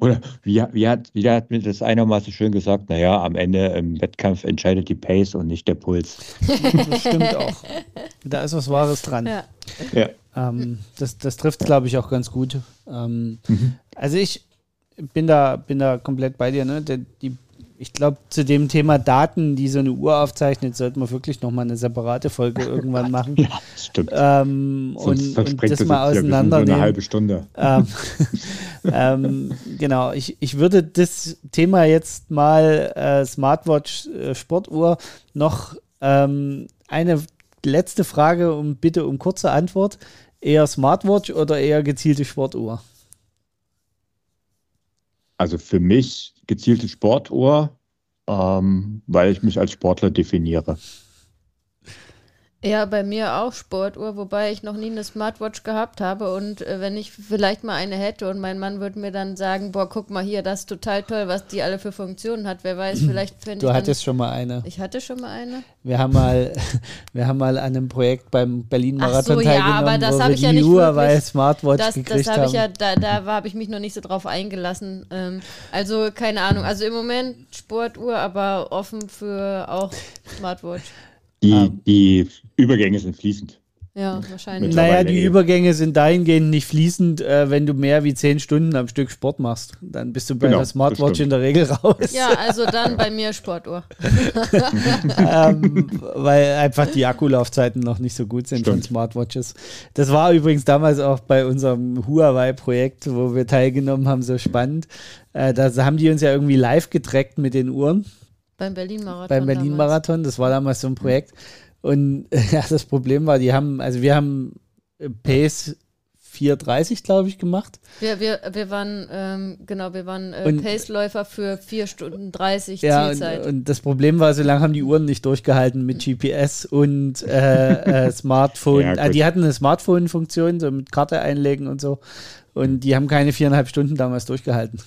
Oder wie, wie, hat, wie hat mir das einer mal so schön gesagt, naja, am Ende im Wettkampf entscheidet die Pace und nicht der Puls. das stimmt auch. Da ist was Wahres dran. Ja. ja. Ähm, das, das trifft, glaube ich, auch ganz gut. Ähm, mhm. Also ich bin da, bin da komplett bei dir. Ne? Die, die ich glaube, zu dem Thema Daten, die so eine Uhr aufzeichnet, sollten wir wirklich nochmal eine separate Folge irgendwann machen. Ja, stimmt. Ähm, und, und das mal auseinandernehmen. So eine halbe Stunde. Ähm, ähm, genau, ich, ich würde das Thema jetzt mal äh, Smartwatch äh, Sportuhr noch ähm, eine letzte Frage und bitte um kurze Antwort. Eher Smartwatch oder eher gezielte Sportuhr? Also für mich gezielte Sportuhr, ähm, weil ich mich als Sportler definiere. Ja, bei mir auch Sportuhr, wobei ich noch nie eine Smartwatch gehabt habe. Und äh, wenn ich vielleicht mal eine hätte und mein Mann würde mir dann sagen, boah, guck mal hier, das ist total toll, was die alle für Funktionen hat. Wer weiß, vielleicht finde ich. Du hattest schon mal eine. Ich hatte schon mal eine. Wir haben mal, wir haben mal an einem Projekt beim Berlin-Marathon so, teilgenommen, ja, aber das habe ich ja nicht Smartwatch das, gekriegt das hab Ich ja, da da habe ich mich noch nicht so drauf eingelassen. Ähm, also keine Ahnung. Also im Moment Sportuhr, aber offen für auch Smartwatch. Die, ähm, die Übergänge sind fließend. Ja, wahrscheinlich. Naja, die Übergänge sind dahingehend nicht fließend, äh, wenn du mehr wie zehn Stunden am Stück Sport machst. Dann bist du bei genau, der Smartwatch in der Regel raus. Ja, also dann bei mir Sportuhr. ähm, weil einfach die Akkulaufzeiten noch nicht so gut sind stimmt. von Smartwatches. Das war übrigens damals auch bei unserem Huawei-Projekt, wo wir teilgenommen haben, so spannend. Äh, da haben die uns ja irgendwie live getrackt mit den Uhren. Beim Berlin-Marathon. Beim Berlin-Marathon, das war damals so ein Projekt. Und ja, das Problem war, die haben, also wir haben Pace 4,30, glaube ich, gemacht. Wir, wir, wir waren, ähm, genau, wir waren äh, Und- Paceläufer für 4 Stunden 30 Ja, und, Zielzeit. und das Problem war, so lange haben die Uhren nicht durchgehalten mit GPS und äh, äh, Smartphone. Ja, gut. die hatten eine Smartphone-Funktion, so mit Karte einlegen und so. Und die haben keine viereinhalb Stunden damals durchgehalten.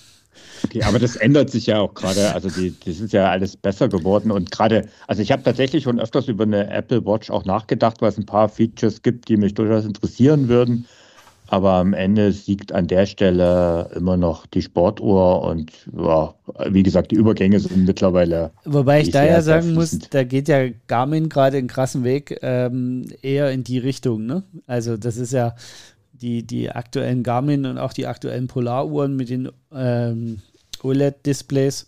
Okay, aber das ändert sich ja auch gerade. Also die, das ist ja alles besser geworden. Und gerade, also ich habe tatsächlich schon öfters über eine Apple Watch auch nachgedacht, weil es ein paar Features gibt, die mich durchaus interessieren würden. Aber am Ende siegt an der Stelle immer noch die Sportuhr und ja, wie gesagt, die Übergänge sind mittlerweile. Wobei ich ist da ja sagen muss, da geht ja Garmin gerade einen krassen Weg ähm, eher in die Richtung. Ne? Also das ist ja die, die aktuellen Garmin und auch die aktuellen Polaruhren mit den ähm, OLED-Displays,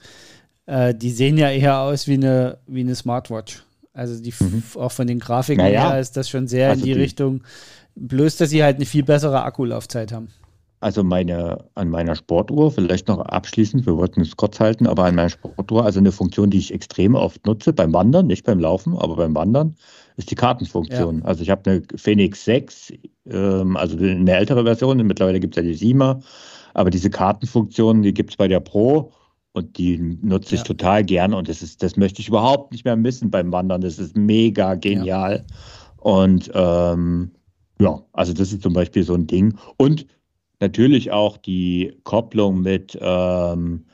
äh, die sehen ja eher aus wie eine, wie eine Smartwatch. Also die f- auch von den Grafiken Mhm. Naja. her ist das schon sehr Also in die, die- Richtung. Bloß, dass sie halt eine viel bessere Akkulaufzeit haben. Also meine, an meiner Sportuhr, vielleicht noch abschließend, wir wollten es kurz halten, aber an meiner Sportuhr, also eine Funktion, die ich extrem oft nutze, beim Wandern, nicht beim Laufen, aber beim Wandern, ist die Kartenfunktion. Also ich habe eine Phoenix 6, ähm, also eine ältere Version, mittlerweile gibt es ja die 7er, aber diese Kartenfunktion, die gibt es bei der Pro und die nutze ich Ja. total gern und das ist, das möchte ich überhaupt nicht mehr missen beim Wandern. Das ist mega genial. Und ähm, ja, also das ist zum Beispiel so ein Ding. Und natürlich auch die Kopplung mit ähm,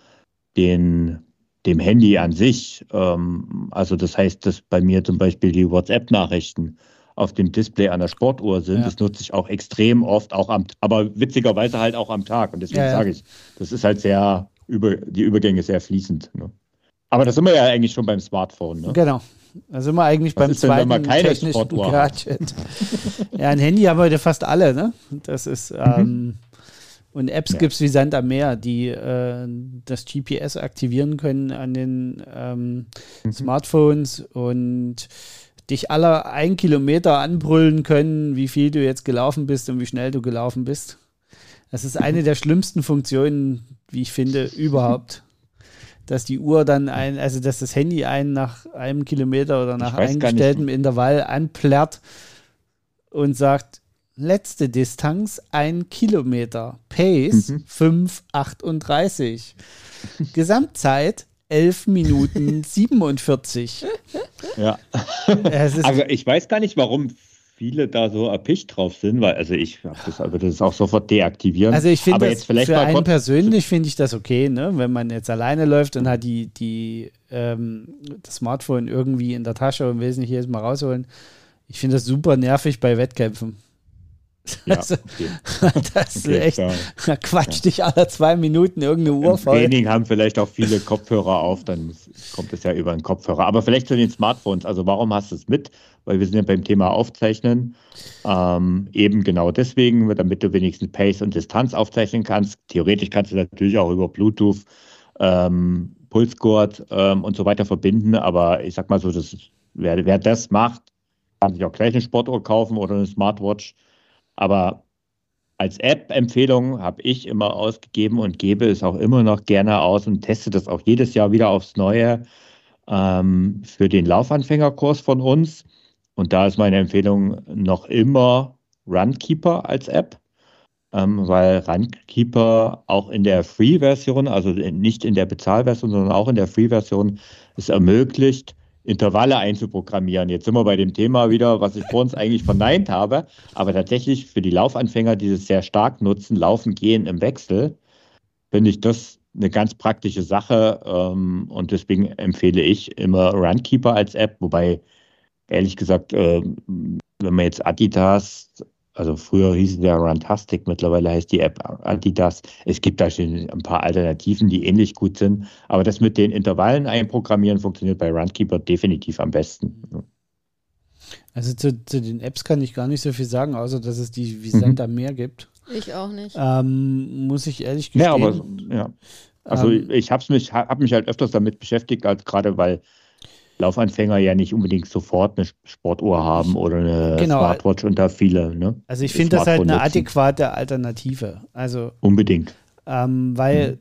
den, dem Handy an sich. Ähm, also das heißt, dass bei mir zum Beispiel die WhatsApp-Nachrichten auf dem Display an der Sportuhr sind. Ja. Das nutze ich auch extrem oft, auch am, aber witzigerweise halt auch am Tag. Und deswegen Ja, ja. sage ich, das ist halt sehr über die Übergänge sehr fließend. Ne? Aber das sind wir ja eigentlich schon beim Smartphone. Ne? Genau. Da sind wir eigentlich Was beim ist denn, zweiten man keine technischen? Gadget. ja, ein Handy haben heute fast alle, ne? Das ist, ähm, und Apps. Ja. gibt es wie Sand am Meer, die äh, das GPS aktivieren können an den ähm, Mhm. Smartphones und dich alle ein Kilometer anbrüllen können, wie viel du jetzt gelaufen bist und wie schnell du gelaufen bist. Das ist eine der schlimmsten Funktionen, wie ich finde, überhaupt. Dass die Uhr dann ein, also dass das Handy einen nach einem Kilometer oder nach eingestelltem Intervall anplärrt und sagt, letzte Distanz ein Kilometer, Pace Mhm. 5,38, Gesamtzeit 11 Minuten 47. Ja. Also ich weiß gar nicht, warum viele da so erpicht drauf sind, weil also ich das, würde das auch sofort deaktivieren. Also ich finde jetzt vielleicht für einen persönlich finde ich das okay, ne? Wenn man jetzt alleine läuft und hat die, die ähm, das Smartphone irgendwie in der Tasche und will es nicht jedes Mal rausholen. Ich finde das super nervig bei Wettkämpfen. Ja, Also, okay. das ist Okay, echt, klar. da quatscht dich alle zwei Minuten irgendeine Uhr Im voll. Training haben vielleicht auch viele Kopfhörer auf, dann kommt es ja über den Kopfhörer. Aber vielleicht zu den Smartphones. Also warum hast du es mit? Weil wir sind ja beim Thema Aufzeichnen. Ähm, eben genau deswegen, damit du wenigstens Pace und Distanz aufzeichnen kannst. Theoretisch kannst du natürlich auch über Bluetooth, ähm, Pulsgurt ähm, und so weiter verbinden. Aber ich sag mal so, das, wer, wer das macht, kann sich auch gleich eine Sportuhr kaufen oder eine Smartwatch. Aber als App-Empfehlung habe ich immer ausgegeben und gebe es auch immer noch gerne aus und teste das auch jedes Jahr wieder aufs Neue ähm, für den Laufanfängerkurs von uns. Und da ist meine Empfehlung noch immer Runkeeper als App, ähm, weil Runkeeper auch in der Free-Version, also nicht in der Bezahlversion, sondern auch in der Free-Version, es ermöglicht, Intervalle einzuprogrammieren. Jetzt sind wir bei dem Thema wieder, was ich vor uns eigentlich verneint habe, aber tatsächlich für die Laufanfänger, die es sehr stark nutzen, Laufen, Gehen im Wechsel, finde ich das eine ganz praktische Sache. Ähm, und deswegen empfehle ich immer Runkeeper als App, wobei ehrlich gesagt, äh, wenn man jetzt Adidas, also früher hieß es ja Runtastic, mittlerweile heißt die App Adidas. Es gibt da schon ein paar Alternativen, die ähnlich gut sind, aber das mit den Intervallen einprogrammieren funktioniert bei Runkeeper definitiv am besten. Also zu, zu den Apps kann ich gar nicht so viel sagen, außer dass es die wie Mhm. Sand am Meer gibt. Ich auch nicht. Ähm, muss ich ehrlich gestehen. Ja, aber ja. Also Ähm, ich habe mich, hab mich halt öfters damit beschäftigt, als gerade weil Laufanfänger ja nicht unbedingt sofort eine Sportuhr haben oder eine Genau. Smartwatch und da viele, ne? Also ich finde das halt eine adäquate Alternative. Also, Unbedingt. ähm, weil,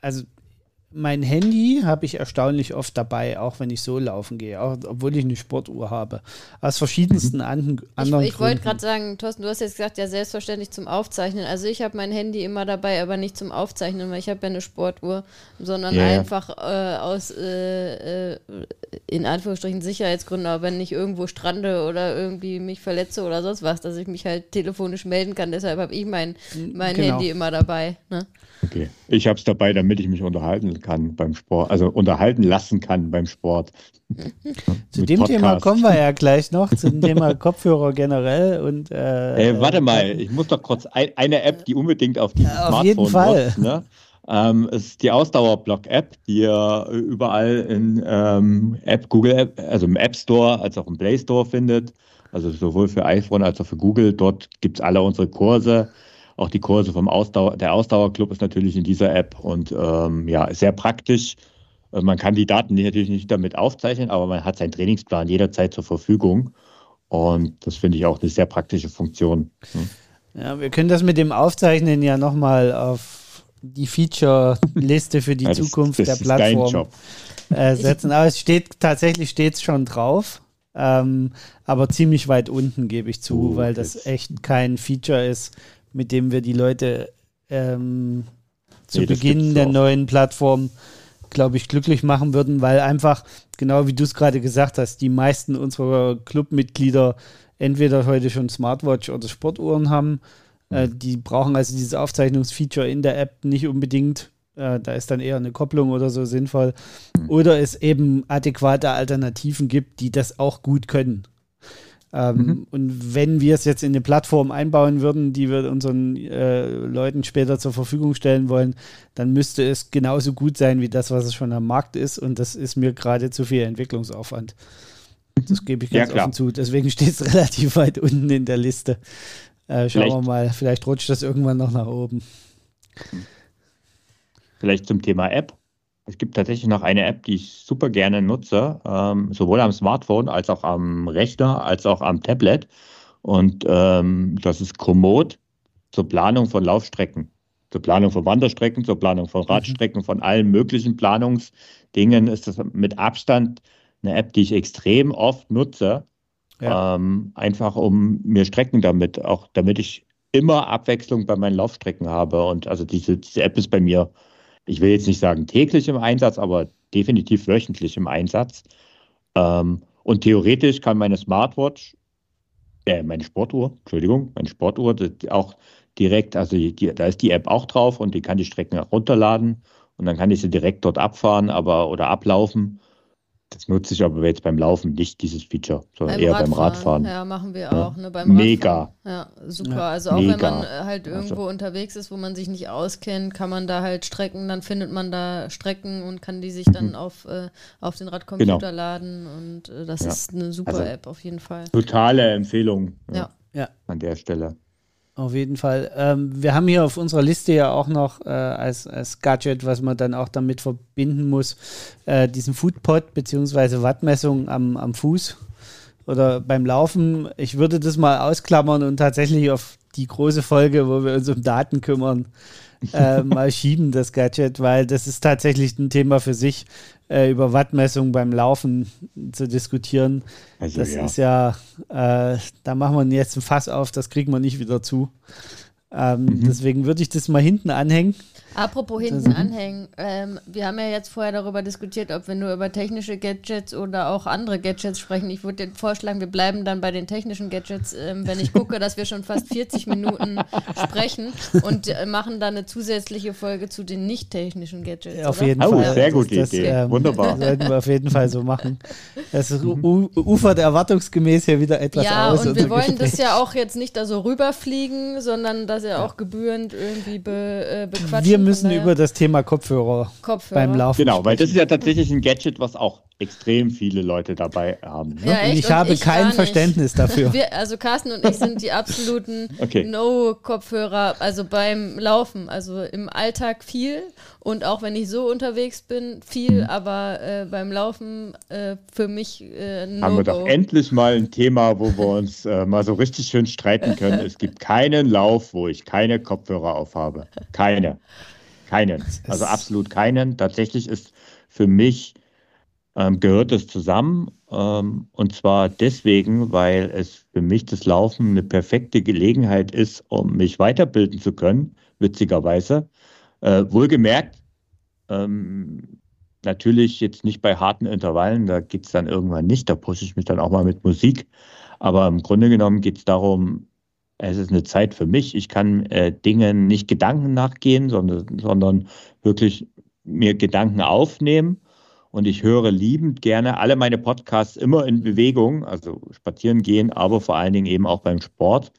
also mein Handy habe ich erstaunlich oft dabei, auch wenn ich so laufen gehe, auch, obwohl ich eine Sportuhr habe. Aus verschiedensten an, anderen Ich, ich wollte gerade sagen, Thorsten, du hast jetzt gesagt, ja, selbstverständlich zum Aufzeichnen. Also ich habe mein Handy immer dabei, aber nicht zum Aufzeichnen, weil ich habe ja eine Sportuhr, sondern yeah. einfach äh, aus, äh, äh, in Anführungsstrichen, Sicherheitsgründen, aber wenn ich irgendwo strande oder irgendwie mich verletze oder sonst was, dass ich mich halt telefonisch melden kann. Deshalb habe ich mein, mein genau. Handy immer dabei. Ne? Okay. Ich habe es dabei, damit ich mich unterhalten kann beim Sport, also unterhalten lassen kann beim Sport. zu dem Podcast. Thema kommen wir ja gleich noch, zum Thema Kopfhörer generell und äh, äh, Warte mal, ich muss doch kurz ein, eine App, die unbedingt auf diesem auf Smartphone jeden Fall. Nutzt, ne? ähm, ist die Ausdauerblock-App, die ihr überall in ähm, App, Google App, also im App Store als auch im Play Store findet. Also sowohl für iPhone als auch für Google. Dort gibt es alle unsere Kurse auch die Kurse vom Ausdauer, der Ausdauerclub ist natürlich in dieser App und ähm, ja, sehr praktisch. Äh, man kann die Daten natürlich nicht damit aufzeichnen, aber man hat seinen Trainingsplan jederzeit zur Verfügung. Und das finde ich auch eine sehr praktische Funktion. Hm. Ja, wir können das mit dem Aufzeichnen ja nochmal auf die Feature-Liste für die ja, das, Zukunft das der Plattform äh, setzen. Aber es steht tatsächlich steht's schon drauf. Ähm, aber ziemlich weit unten, gebe ich zu, uh, weil das echt kein Feature ist, mit dem wir die Leute ähm, zu nee, Beginn der auch. neuen Plattform, glaube ich, glücklich machen würden, weil einfach, genau wie du es gerade gesagt hast, die meisten unserer Clubmitglieder entweder heute schon Smartwatch oder Sportuhren haben. Äh, mhm. die brauchen also dieses Aufzeichnungsfeature in der App nicht unbedingt. Äh, da ist dann eher eine Kopplung oder so sinnvoll. Mhm. Oder es eben adäquate Alternativen gibt, die das auch gut können. Ähm, mhm. Und wenn wir es jetzt in eine Plattform einbauen würden, die wir unseren äh, Leuten später zur Verfügung stellen wollen, dann müsste es genauso gut sein wie das, was es schon am Markt ist. Und das ist mir gerade zu viel Entwicklungsaufwand. Das gebe ich ganz ja, offen zu. Deswegen steht es relativ weit unten in der Liste. Äh, schauen vielleicht, wir mal, vielleicht rutscht das irgendwann noch nach oben. Vielleicht zum Thema App. Es gibt tatsächlich noch eine App, die ich super gerne nutze, ähm, sowohl am Smartphone als auch am Rechner, als auch am Tablet. Und ähm, das ist Komoot zur Planung von Laufstrecken, zur Planung von Wanderstrecken, zur Planung von mhm. Radstrecken, von allen möglichen Planungsdingen ist das mit Abstand eine App, die ich extrem oft nutze. Ja. Ähm, einfach um mir Strecken damit, auch damit ich immer Abwechslung bei meinen Laufstrecken habe. Und also diese, diese App ist bei mir ich will jetzt nicht sagen täglich im Einsatz, aber definitiv wöchentlich im Einsatz. Ähm, und theoretisch kann meine Smartwatch, äh, meine Sportuhr, Entschuldigung, meine Sportuhr auch direkt, also die, da ist die App auch drauf und die kann die Strecken runterladen und dann kann ich sie direkt dort abfahren, aber oder ablaufen das nutze ich aber jetzt beim Laufen nicht, dieses Feature, sondern beim eher Radfahren. beim Radfahren. Ja, machen wir auch. Ja. Ne, beim Mega. Ja, super. Ja. Also auch Mega. wenn man äh, halt irgendwo also. unterwegs ist, wo man sich nicht auskennt, kann man da halt Strecken, dann findet man da Strecken und kann die sich dann mhm. auf, äh, auf den Radcomputer genau. laden. Und äh, das ja. ist eine super also, App auf jeden Fall. Totale Empfehlung ja. Ja. an der Stelle. Auf jeden Fall. Ähm, wir haben hier auf unserer Liste ja auch noch äh, als, als Gadget, was man dann auch damit verbinden muss, äh, diesen Foodpot bzw. Wattmessung am, am Fuß oder beim Laufen. Ich würde das mal ausklammern und tatsächlich auf die große Folge, wo wir uns um Daten kümmern, äh, mal schieben, das Gadget, weil das ist tatsächlich ein Thema für sich äh, über Wattmessung beim Laufen zu diskutieren. Also, das ja. ist ja, äh, da machen wir jetzt ein Fass auf, das kriegen wir nicht wieder zu. Ähm, mhm. Deswegen würde ich das mal hinten anhängen. Apropos hinten anhängen, ähm, wir haben ja jetzt vorher darüber diskutiert, ob wir nur über technische Gadgets oder auch andere Gadgets sprechen. Ich würde vorschlagen, wir bleiben dann bei den technischen Gadgets, ähm, wenn ich gucke, dass wir schon fast 40 Minuten sprechen und äh, machen dann eine zusätzliche Folge zu den nicht technischen Gadgets. Auf oder? jeden oh, Fall. Sehr gute das, Idee. Ähm, Wunderbar. Sollten wir auf jeden Fall so machen. Es ufert erwartungsgemäß hier wieder etwas ja, aus. Ja, und wir wollen Gespräch. das ja auch jetzt nicht da so rüberfliegen, sondern dass er auch gebührend irgendwie be, äh, bequatschen wir müssen über das Thema Kopfhörer, Kopfhörer. beim Laufen Genau, sprechen. weil das ist ja tatsächlich ein Gadget, was auch extrem viele Leute dabei haben. Ne? Ja, und ich habe ich kein Verständnis dafür. Wir, also Carsten und ich sind die absoluten okay. No-Kopfhörer, also beim Laufen, also im Alltag viel und auch wenn ich so unterwegs bin, viel, mhm. aber äh, beim Laufen äh, für mich äh, no Haben wir doch endlich mal ein Thema, wo wir uns äh, mal so richtig schön streiten können. Es gibt keinen Lauf, wo ich keine Kopfhörer aufhabe. Keine. Keinen. Also absolut keinen. Tatsächlich ist für mich ähm, gehört es zusammen. Ähm, und zwar deswegen, weil es für mich das Laufen eine perfekte Gelegenheit ist, um mich weiterbilden zu können, witzigerweise. Äh, wohlgemerkt, ähm, natürlich jetzt nicht bei harten Intervallen, da geht es dann irgendwann nicht, da pushe ich mich dann auch mal mit Musik. Aber im Grunde genommen geht es darum, es ist eine Zeit für mich. Ich kann äh, Dingen nicht Gedanken nachgehen, sondern, sondern wirklich mir Gedanken aufnehmen. Und ich höre liebend gerne alle meine Podcasts immer in Bewegung, also spazieren gehen, aber vor allen Dingen eben auch beim Sport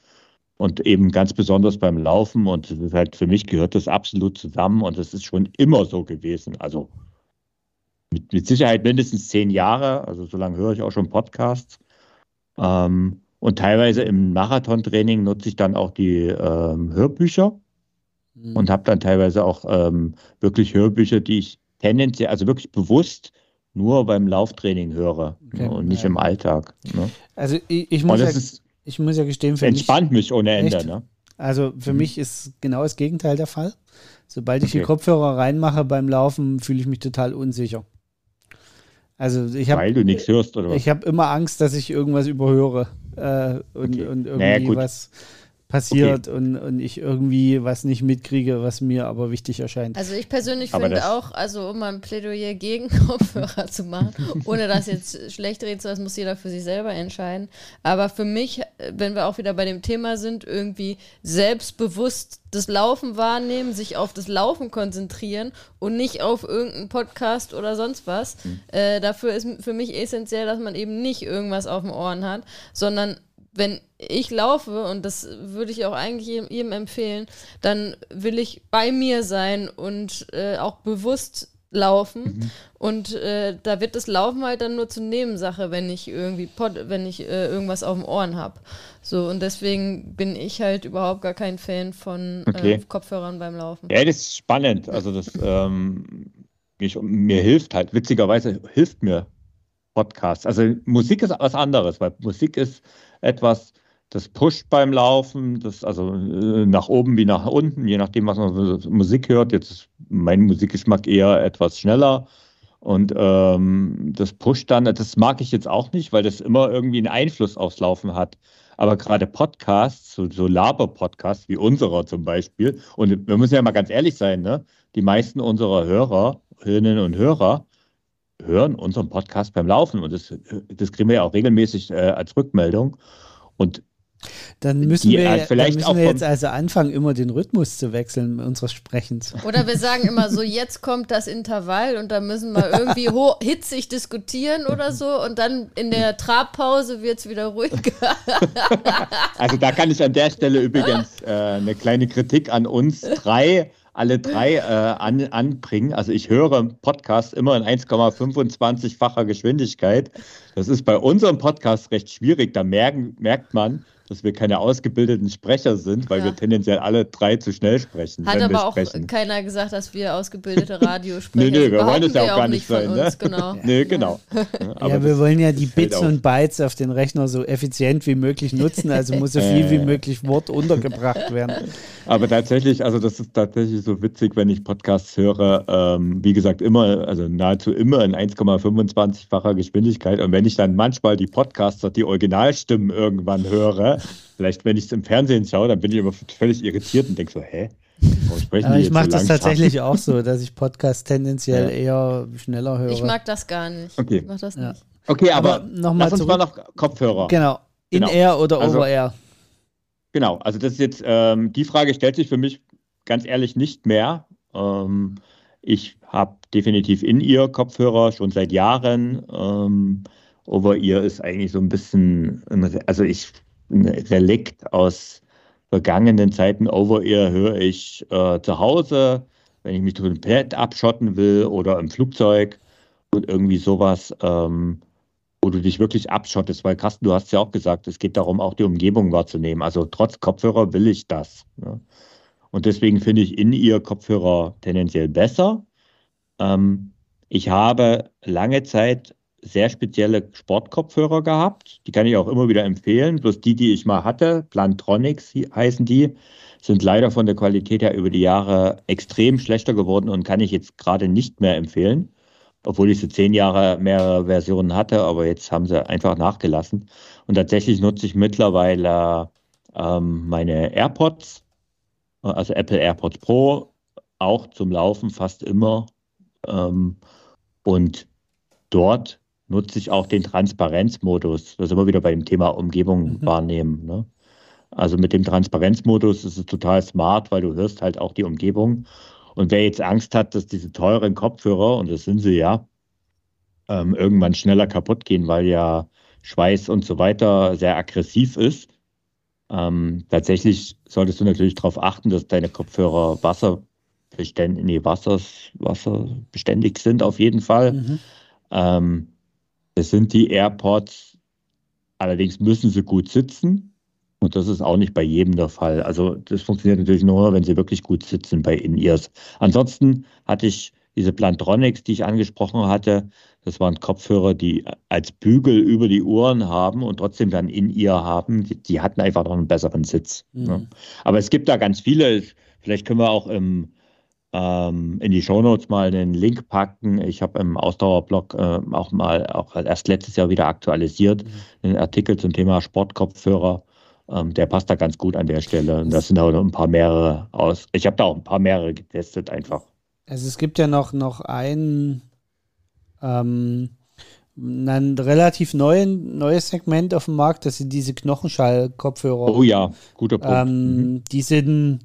und eben ganz besonders beim Laufen. Und halt für mich gehört das absolut zusammen und es ist schon immer so gewesen. Also mit, mit Sicherheit mindestens zehn Jahre, also so lange höre ich auch schon Podcasts. Ähm, und teilweise im Marathontraining nutze ich dann auch die ähm, Hörbücher mhm. und habe dann teilweise auch ähm, wirklich Hörbücher, die ich tendenziell, also wirklich bewusst nur beim Lauftraining höre okay. ne, und nicht ja. im Alltag. Ne? Also ich, ich muss, ja, ich muss ja gestehen, für entspannt mich, mich ohne Ende. Ne? Also für mhm. mich ist genau das Gegenteil der Fall. Sobald ich okay. die Kopfhörer reinmache beim Laufen, fühle ich mich total unsicher. Also ich habe. Weil du nichts hörst, oder was? Ich habe immer Angst, dass ich irgendwas überhöre äh, und, okay. und, irgendwie naja, was passiert okay. und, und ich irgendwie was nicht mitkriege, was mir aber wichtig erscheint. Also ich persönlich finde auch, also um ein Plädoyer gegen Kopfhörer zu machen, ohne das jetzt schlecht reden zu lassen, muss jeder für sich selber entscheiden. Aber für mich, wenn wir auch wieder bei dem Thema sind, irgendwie selbstbewusst das Laufen wahrnehmen, sich auf das Laufen konzentrieren und nicht auf irgendeinen Podcast oder sonst was. Mhm. Äh, dafür ist für mich essentiell, dass man eben nicht irgendwas auf den Ohren hat, sondern wenn ich laufe, und das würde ich auch eigentlich jedem empfehlen, dann will ich bei mir sein und äh, auch bewusst laufen. Mhm. Und äh, da wird das Laufen halt dann nur zur Nebensache, wenn ich irgendwie Pod, wenn ich äh, irgendwas auf den Ohren habe. So, und deswegen bin ich halt überhaupt gar kein Fan von äh, okay. Kopfhörern beim Laufen. Ja, das ist spannend. Also das ähm, mich, mir hilft halt, witzigerweise hilft mir Podcast. Also Musik ist was anderes, weil Musik ist etwas, das pusht beim Laufen, das also äh, nach oben wie nach unten, je nachdem, was man Musik hört. Jetzt ist mein Musikgeschmack eher etwas schneller und ähm, das pusht dann. Das mag ich jetzt auch nicht, weil das immer irgendwie einen Einfluss aufs Laufen hat. Aber gerade Podcasts, so, so Laber-Podcasts wie unserer zum Beispiel, und wir müssen ja mal ganz ehrlich sein, ne? die meisten unserer Hörerinnen und Hörer hören unseren Podcast beim Laufen und das, das kriegen wir ja auch regelmäßig äh, als Rückmeldung. Und dann müssen wir, halt vielleicht dann müssen wir jetzt also anfangen, immer den Rhythmus zu wechseln unseres Sprechens. Oder wir sagen immer so, jetzt kommt das Intervall und dann müssen wir irgendwie hitzig diskutieren oder so und dann in der Trabpause wird es wieder ruhiger. Also da kann ich an der Stelle übrigens äh, eine kleine Kritik an uns drei alle drei äh, an, anbringen. Also ich höre Podcast immer in 1,25-facher Geschwindigkeit. Das ist bei unserem Podcast recht schwierig. Da merken, merkt man, dass wir keine ausgebildeten Sprecher sind, weil ja. wir tendenziell alle drei zu schnell sprechen. Hat aber auch keiner gesagt, dass wir ausgebildete Radiosprecher sind. nee, nee, wir wollen es ja auch gar nicht sein. Ne? Genau. nee, genau. Ja, ja wir wollen ja die Bits und Bytes auf den Rechner so effizient wie möglich nutzen, also muss so viel wie möglich Wort untergebracht werden. Aber tatsächlich, also das ist tatsächlich so witzig, wenn ich Podcasts höre, ähm, wie gesagt, immer, also nahezu immer in 1,25-facher Geschwindigkeit. Und wenn ich dann manchmal die Podcaster, die Originalstimmen irgendwann höre, Vielleicht, wenn ich es im Fernsehen schaue, dann bin ich immer völlig irritiert und denke so, hä? Aber ich mache so das tatsächlich auch so, dass ich Podcasts tendenziell ja. eher schneller höre. Ich mag das gar nicht. Okay. Ich mag das ja. nicht. Okay, aber, aber noch mal lass uns zurück. mal noch Kopfhörer. Genau. In-Air genau. oder also, Over-Air? Genau, also das ist jetzt, ähm, die Frage stellt sich für mich ganz ehrlich nicht mehr. Ähm, ich habe definitiv In-Ear-Kopfhörer schon seit Jahren. Ähm, Over-Ear ist eigentlich so ein bisschen, also ich ein Relikt aus vergangenen Zeiten. Over-Ear höre ich äh, zu Hause, wenn ich mich komplett abschotten will oder im Flugzeug und irgendwie sowas, ähm, wo du dich wirklich abschottest. Weil Carsten, du hast ja auch gesagt, es geht darum, auch die Umgebung wahrzunehmen. Also trotz Kopfhörer will ich das. Ne? Und deswegen finde ich in ihr Kopfhörer tendenziell besser. Ähm, ich habe lange Zeit sehr spezielle Sportkopfhörer gehabt. Die kann ich auch immer wieder empfehlen. Bloß die, die ich mal hatte, Plantronics heißen die. sind leider von der Qualität her über die Jahre extrem schlechter geworden und kann ich jetzt gerade nicht mehr empfehlen, obwohl ich so zehn Jahre mehrere Versionen hatte, aber jetzt haben sie einfach nachgelassen. Und tatsächlich nutze ich mittlerweile ähm, meine AirPods, also Apple AirPods Pro, auch zum Laufen fast immer. Ähm, und dort nutze ich auch den Transparenzmodus. Das ist immer wieder bei dem Thema Umgebung mhm. wahrnehmen. Ne? Also mit dem Transparenzmodus ist es total smart, weil du hörst halt auch die Umgebung. Und wer jetzt Angst hat, dass diese teuren Kopfhörer, und das sind sie ja, ähm, irgendwann schneller kaputt gehen, weil ja Schweiß und so weiter sehr aggressiv ist, ähm, tatsächlich solltest du natürlich darauf achten, dass deine Kopfhörer wasserbeständig, nee, Wassers, wasserbeständig sind auf jeden Fall. Mhm. Ähm, das sind die AirPods, allerdings müssen sie gut sitzen. Und das ist auch nicht bei jedem der Fall. Also das funktioniert natürlich nur, wenn sie wirklich gut sitzen bei In-Ears. Ansonsten hatte ich diese Plantronics, die ich angesprochen hatte. Das waren Kopfhörer, die als Bügel über die Ohren haben und trotzdem dann In-Ear haben. Die, die, hatten einfach noch einen besseren Sitz. Mhm. Ne? Aber es gibt da ganz viele. Vielleicht können wir auch im, ähm, in die Shownotes mal einen Link packen. Ich habe im Ausdauerblog äh, auch mal, auch erst letztes Jahr wieder aktualisiert, mhm. einen Artikel zum Thema Sportkopfhörer. Ähm, der passt da ganz gut an der Stelle. Und das sind auch noch ein paar mehrere aus. Ich habe da auch ein paar mehrere getestet einfach. Also es gibt ja noch, noch ein, ähm, ein relativ neuen, neues Segment auf dem Markt, das sind diese Knochenschall-Kopfhörer. Oh ja, guter Punkt. Ähm, mhm. Die sind,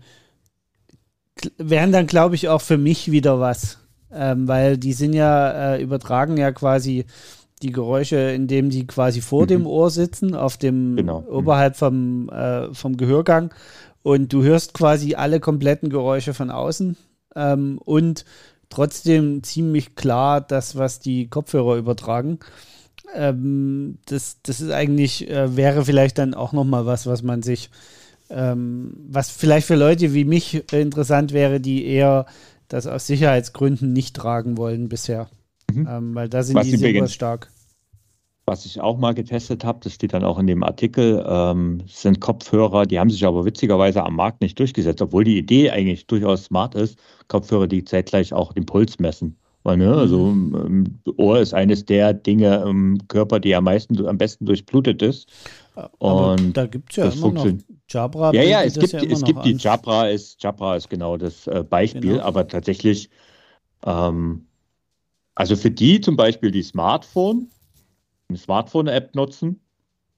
wären dann, glaube ich, auch für mich wieder was. Ähm, weil die sind ja, äh, übertragen ja quasi die Geräusche, indem die quasi vor mhm. dem Ohr sitzen, auf dem genau. Mhm. oberhalb vom, äh, vom Gehörgang. Und du hörst quasi alle kompletten Geräusche von außen ähm, und trotzdem ziemlich klar das, was die Kopfhörer übertragen. Ähm, das, das ist eigentlich, äh, wäre vielleicht dann auch nochmal was, was man sich, ähm, was vielleicht für Leute wie mich interessant wäre, die eher das aus Sicherheitsgründen nicht tragen wollen bisher. Mhm. Ähm, weil da sind was die super stark. Was ich auch mal getestet habe, das steht dann auch in dem Artikel, ähm, sind Kopfhörer, die haben sich aber witzigerweise am Markt nicht durchgesetzt, obwohl die Idee eigentlich durchaus smart ist. Kopfhörer, die zeitgleich auch den Puls messen. Weil, ne, also ähm, Ohr ist eines der Dinge im Körper, die am meisten, am besten durchblutet ist. Aber Und da gibt es ja immer noch Jabra. Ja, ja, es gibt, ja es gibt die Jabra ist, Jabra ist genau das äh, Beispiel, genau. aber tatsächlich, ähm, also für die zum Beispiel die Smartphone, eine Smartphone-App nutzen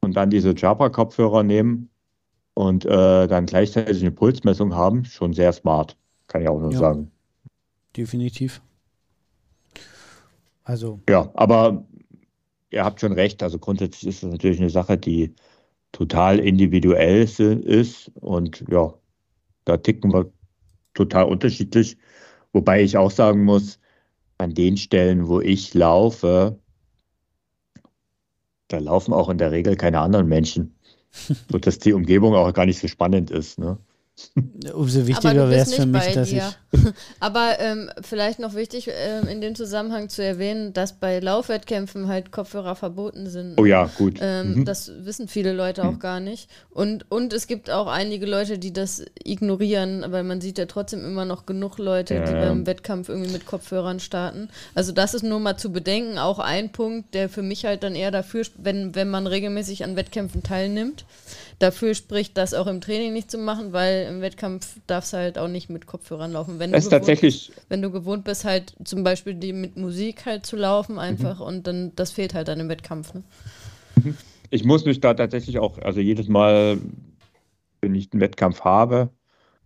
und dann diese Jabra-Kopfhörer nehmen und äh, dann gleichzeitig eine Pulsmessung haben, schon sehr smart, kann ich auch nur ja, sagen. Definitiv. Also. Ja, aber ihr habt schon recht. Also grundsätzlich ist das natürlich eine Sache, die total individuell ist und ja, da ticken wir total unterschiedlich. Wobei ich auch sagen muss, an den Stellen, wo ich laufe, da laufen auch in der Regel keine anderen Menschen. sodass die Umgebung auch gar nicht so spannend ist. Ne? Umso wichtiger wäre es für mich, dass dir. ich. Aber ähm, vielleicht noch wichtig, ähm, in dem Zusammenhang zu erwähnen, dass bei Laufwettkämpfen halt Kopfhörer verboten sind. Oh ja, gut. Ähm, mhm. Das wissen viele Leute auch mhm. gar nicht. Und, und es gibt auch einige Leute, die das ignorieren, weil man sieht ja trotzdem immer noch genug Leute, ja. die beim Wettkampf irgendwie mit Kopfhörern starten. Also das ist nur mal zu bedenken. Auch ein Punkt, der für mich halt dann eher dafür, wenn, wenn man regelmäßig an Wettkämpfen teilnimmt, dafür spricht, das auch im Training nicht zu machen, weil im Wettkampf darfst du halt auch nicht mit Kopfhörern laufen. Wenn du, gewohnt, tatsächlich wenn du gewohnt bist, halt zum Beispiel die mit Musik halt zu laufen einfach mhm. und dann, das fehlt halt dann im Wettkampf. Ne? Mhm. Ich muss mich da tatsächlich auch, also jedes Mal, wenn ich einen Wettkampf habe,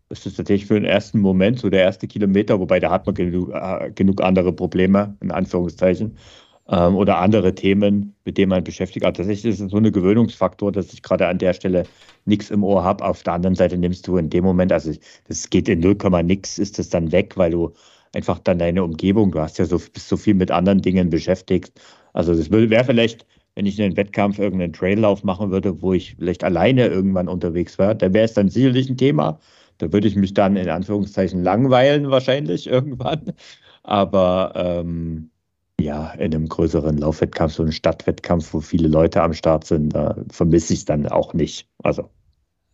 ist das tatsächlich für den ersten Moment, so der erste Kilometer, wobei da hat man genug, äh, genug andere Probleme, in Anführungszeichen ähm, oder andere Themen, mit denen man beschäftigt. Also tatsächlich ist es so ein Gewöhnungsfaktor, dass ich gerade an der Stelle nichts im Ohr habe. Auf der anderen Seite nimmst du in dem Moment, also das geht in 0, nix, ist das dann weg, weil du einfach dann deine Umgebung, du hast ja so, bist so viel mit anderen Dingen beschäftigt. Also das wäre vielleicht, wenn ich einen Wettkampf irgendeinen Traillauf machen würde, wo ich vielleicht alleine irgendwann unterwegs wäre, da wäre es dann sicherlich ein Thema. Da würde ich mich dann in Anführungszeichen langweilen wahrscheinlich irgendwann. Aber ähm, ja, in einem größeren Laufwettkampf, so einem Stadtwettkampf, wo viele Leute am Start sind, da vermisse ich es dann auch nicht. Also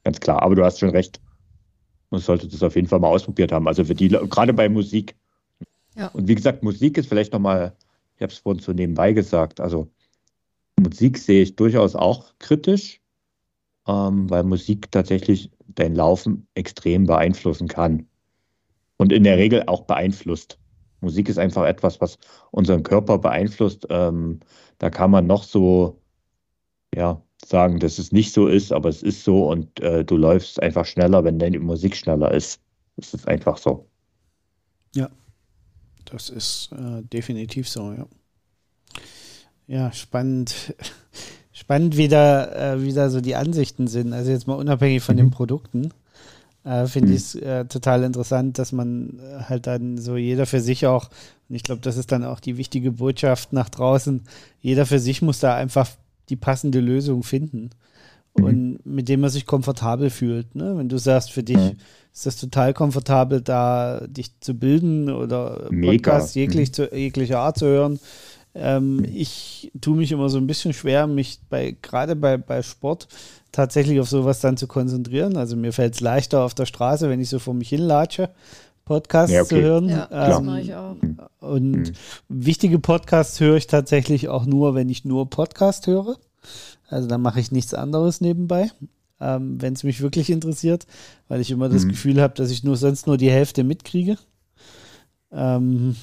ganz klar. Aber du hast schon recht. Man sollte das auf jeden Fall mal ausprobiert haben. Also für die, gerade bei Musik. Ja. Und wie gesagt, Musik ist vielleicht nochmal, ich habe es vorhin so nebenbei gesagt, also Musik sehe ich durchaus auch kritisch, ähm, weil Musik tatsächlich dein Laufen extrem beeinflussen kann. Und in der Regel auch beeinflusst. Musik ist einfach etwas, was unseren Körper beeinflusst. Ähm, da kann man noch so, ja, sagen, dass es nicht so ist, aber es ist so und äh, du läufst einfach schneller, wenn deine Musik schneller ist. Das ist einfach so. Ja, das ist äh, definitiv so, ja. Ja, spannend. Spannend, wie da, äh, wie da so die Ansichten sind. Also jetzt mal unabhängig von mhm. den Produkten. Äh, Finde mhm. ich es äh, total interessant, dass man äh, halt dann so jeder für sich auch, und ich glaube, das ist dann auch die wichtige Botschaft nach draußen, jeder für sich muss da einfach die passende Lösung finden mhm. und mit dem man sich komfortabel fühlt. Ne? Wenn du sagst, für dich mhm. ist das total komfortabel, da dich zu bilden oder Podcasts jeglich, mhm. zu, jeglicher Art zu hören. Ähm, ich tue mich immer so ein bisschen schwer, mich bei gerade bei, bei Sport tatsächlich auf sowas dann zu konzentrieren. Also mir fällt es leichter auf der Straße, wenn ich so vor mich hinlatsche. Podcasts ja, okay. zu hören. Ja, das ähm, mache ich auch. Und mhm. wichtige Podcasts höre ich tatsächlich auch nur, wenn ich nur Podcast höre. Also da mache ich nichts anderes nebenbei, ähm, wenn es mich wirklich interessiert, weil ich immer das mhm. Gefühl habe, dass ich nur sonst nur die Hälfte mitkriege. Ähm,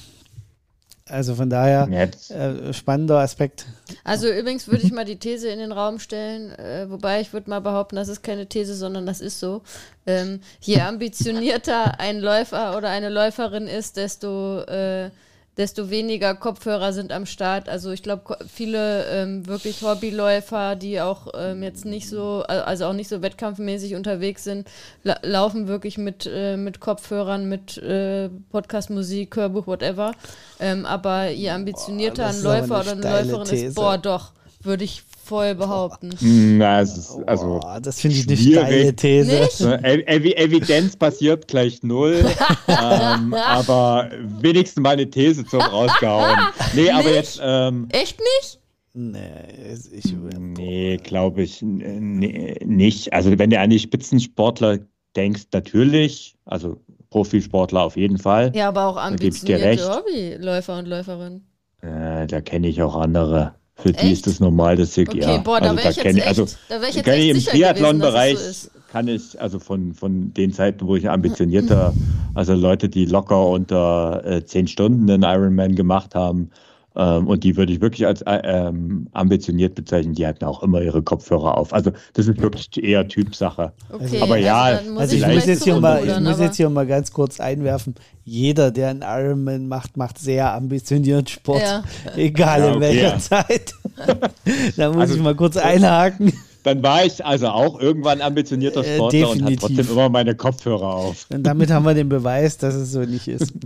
also von daher äh, spannender Aspekt. Also übrigens würde ich mal die These in den Raum stellen, äh, wobei ich würde mal behaupten, das ist keine These, sondern das ist so. Ähm, je ambitionierter ein Läufer oder eine Läuferin ist, desto äh, desto weniger Kopfhörer sind am Start. Also ich glaube, viele ähm, wirklich Hobbyläufer, die auch ähm, jetzt nicht so, also auch nicht so wettkampfmäßig unterwegs sind, la laufen wirklich mit, äh, mit Kopfhörern, mit äh, Podcastmusik, Hörbuch, whatever. Ähm, aber je ambitionierter boah, ein Läufer oder eine Läuferin These. ist, boah, doch, würde ich voll behaupten. Na, es ist, also oh, das finde ich eine steile These. Ev Evidenz passiert gleich null. ähm, aber wenigstens mal eine These zum rausgehauen. Nee, aber jetzt. Ähm, Echt nicht? Nee, ich, nee glaube ich nee, nicht. Also, wenn du an die Spitzensportler denkst, natürlich. Also, Profisportler auf jeden Fall. Ja, aber auch ambitionierte Hobbyläufer und Läuferinnen. Äh, da kenne ich auch andere. Für die ist das normal, dass ich, okay, ja. Boah, da also, wäre ich, jetzt echt, also, da wär ich jetzt echt Im Triathlon-Bereich so kann ich, also von, von den Zeiten, wo ich ambitionierter, also Leute, die locker unter äh, zehn Stunden den Ironman gemacht haben, ähm, und die würde ich wirklich als äh, ähm, ambitioniert bezeichnen. Die hatten auch immer ihre Kopfhörer auf. Also das ist wirklich eher Typsache. Okay, aber ja, also, also ich, muss jetzt, hier mal, ich muss jetzt hier mal ganz kurz einwerfen. Jeder, der einen Ironman macht, macht sehr ambitioniert Sport. Ja. Egal ja, okay, in welcher. Zeit. da muss also, ich mal kurz einhaken dann war ich also auch irgendwann ambitionierter äh, Sportler äh, und hatte trotzdem immer meine Kopfhörer auf. Und damit haben wir den Beweis, dass es so nicht ist.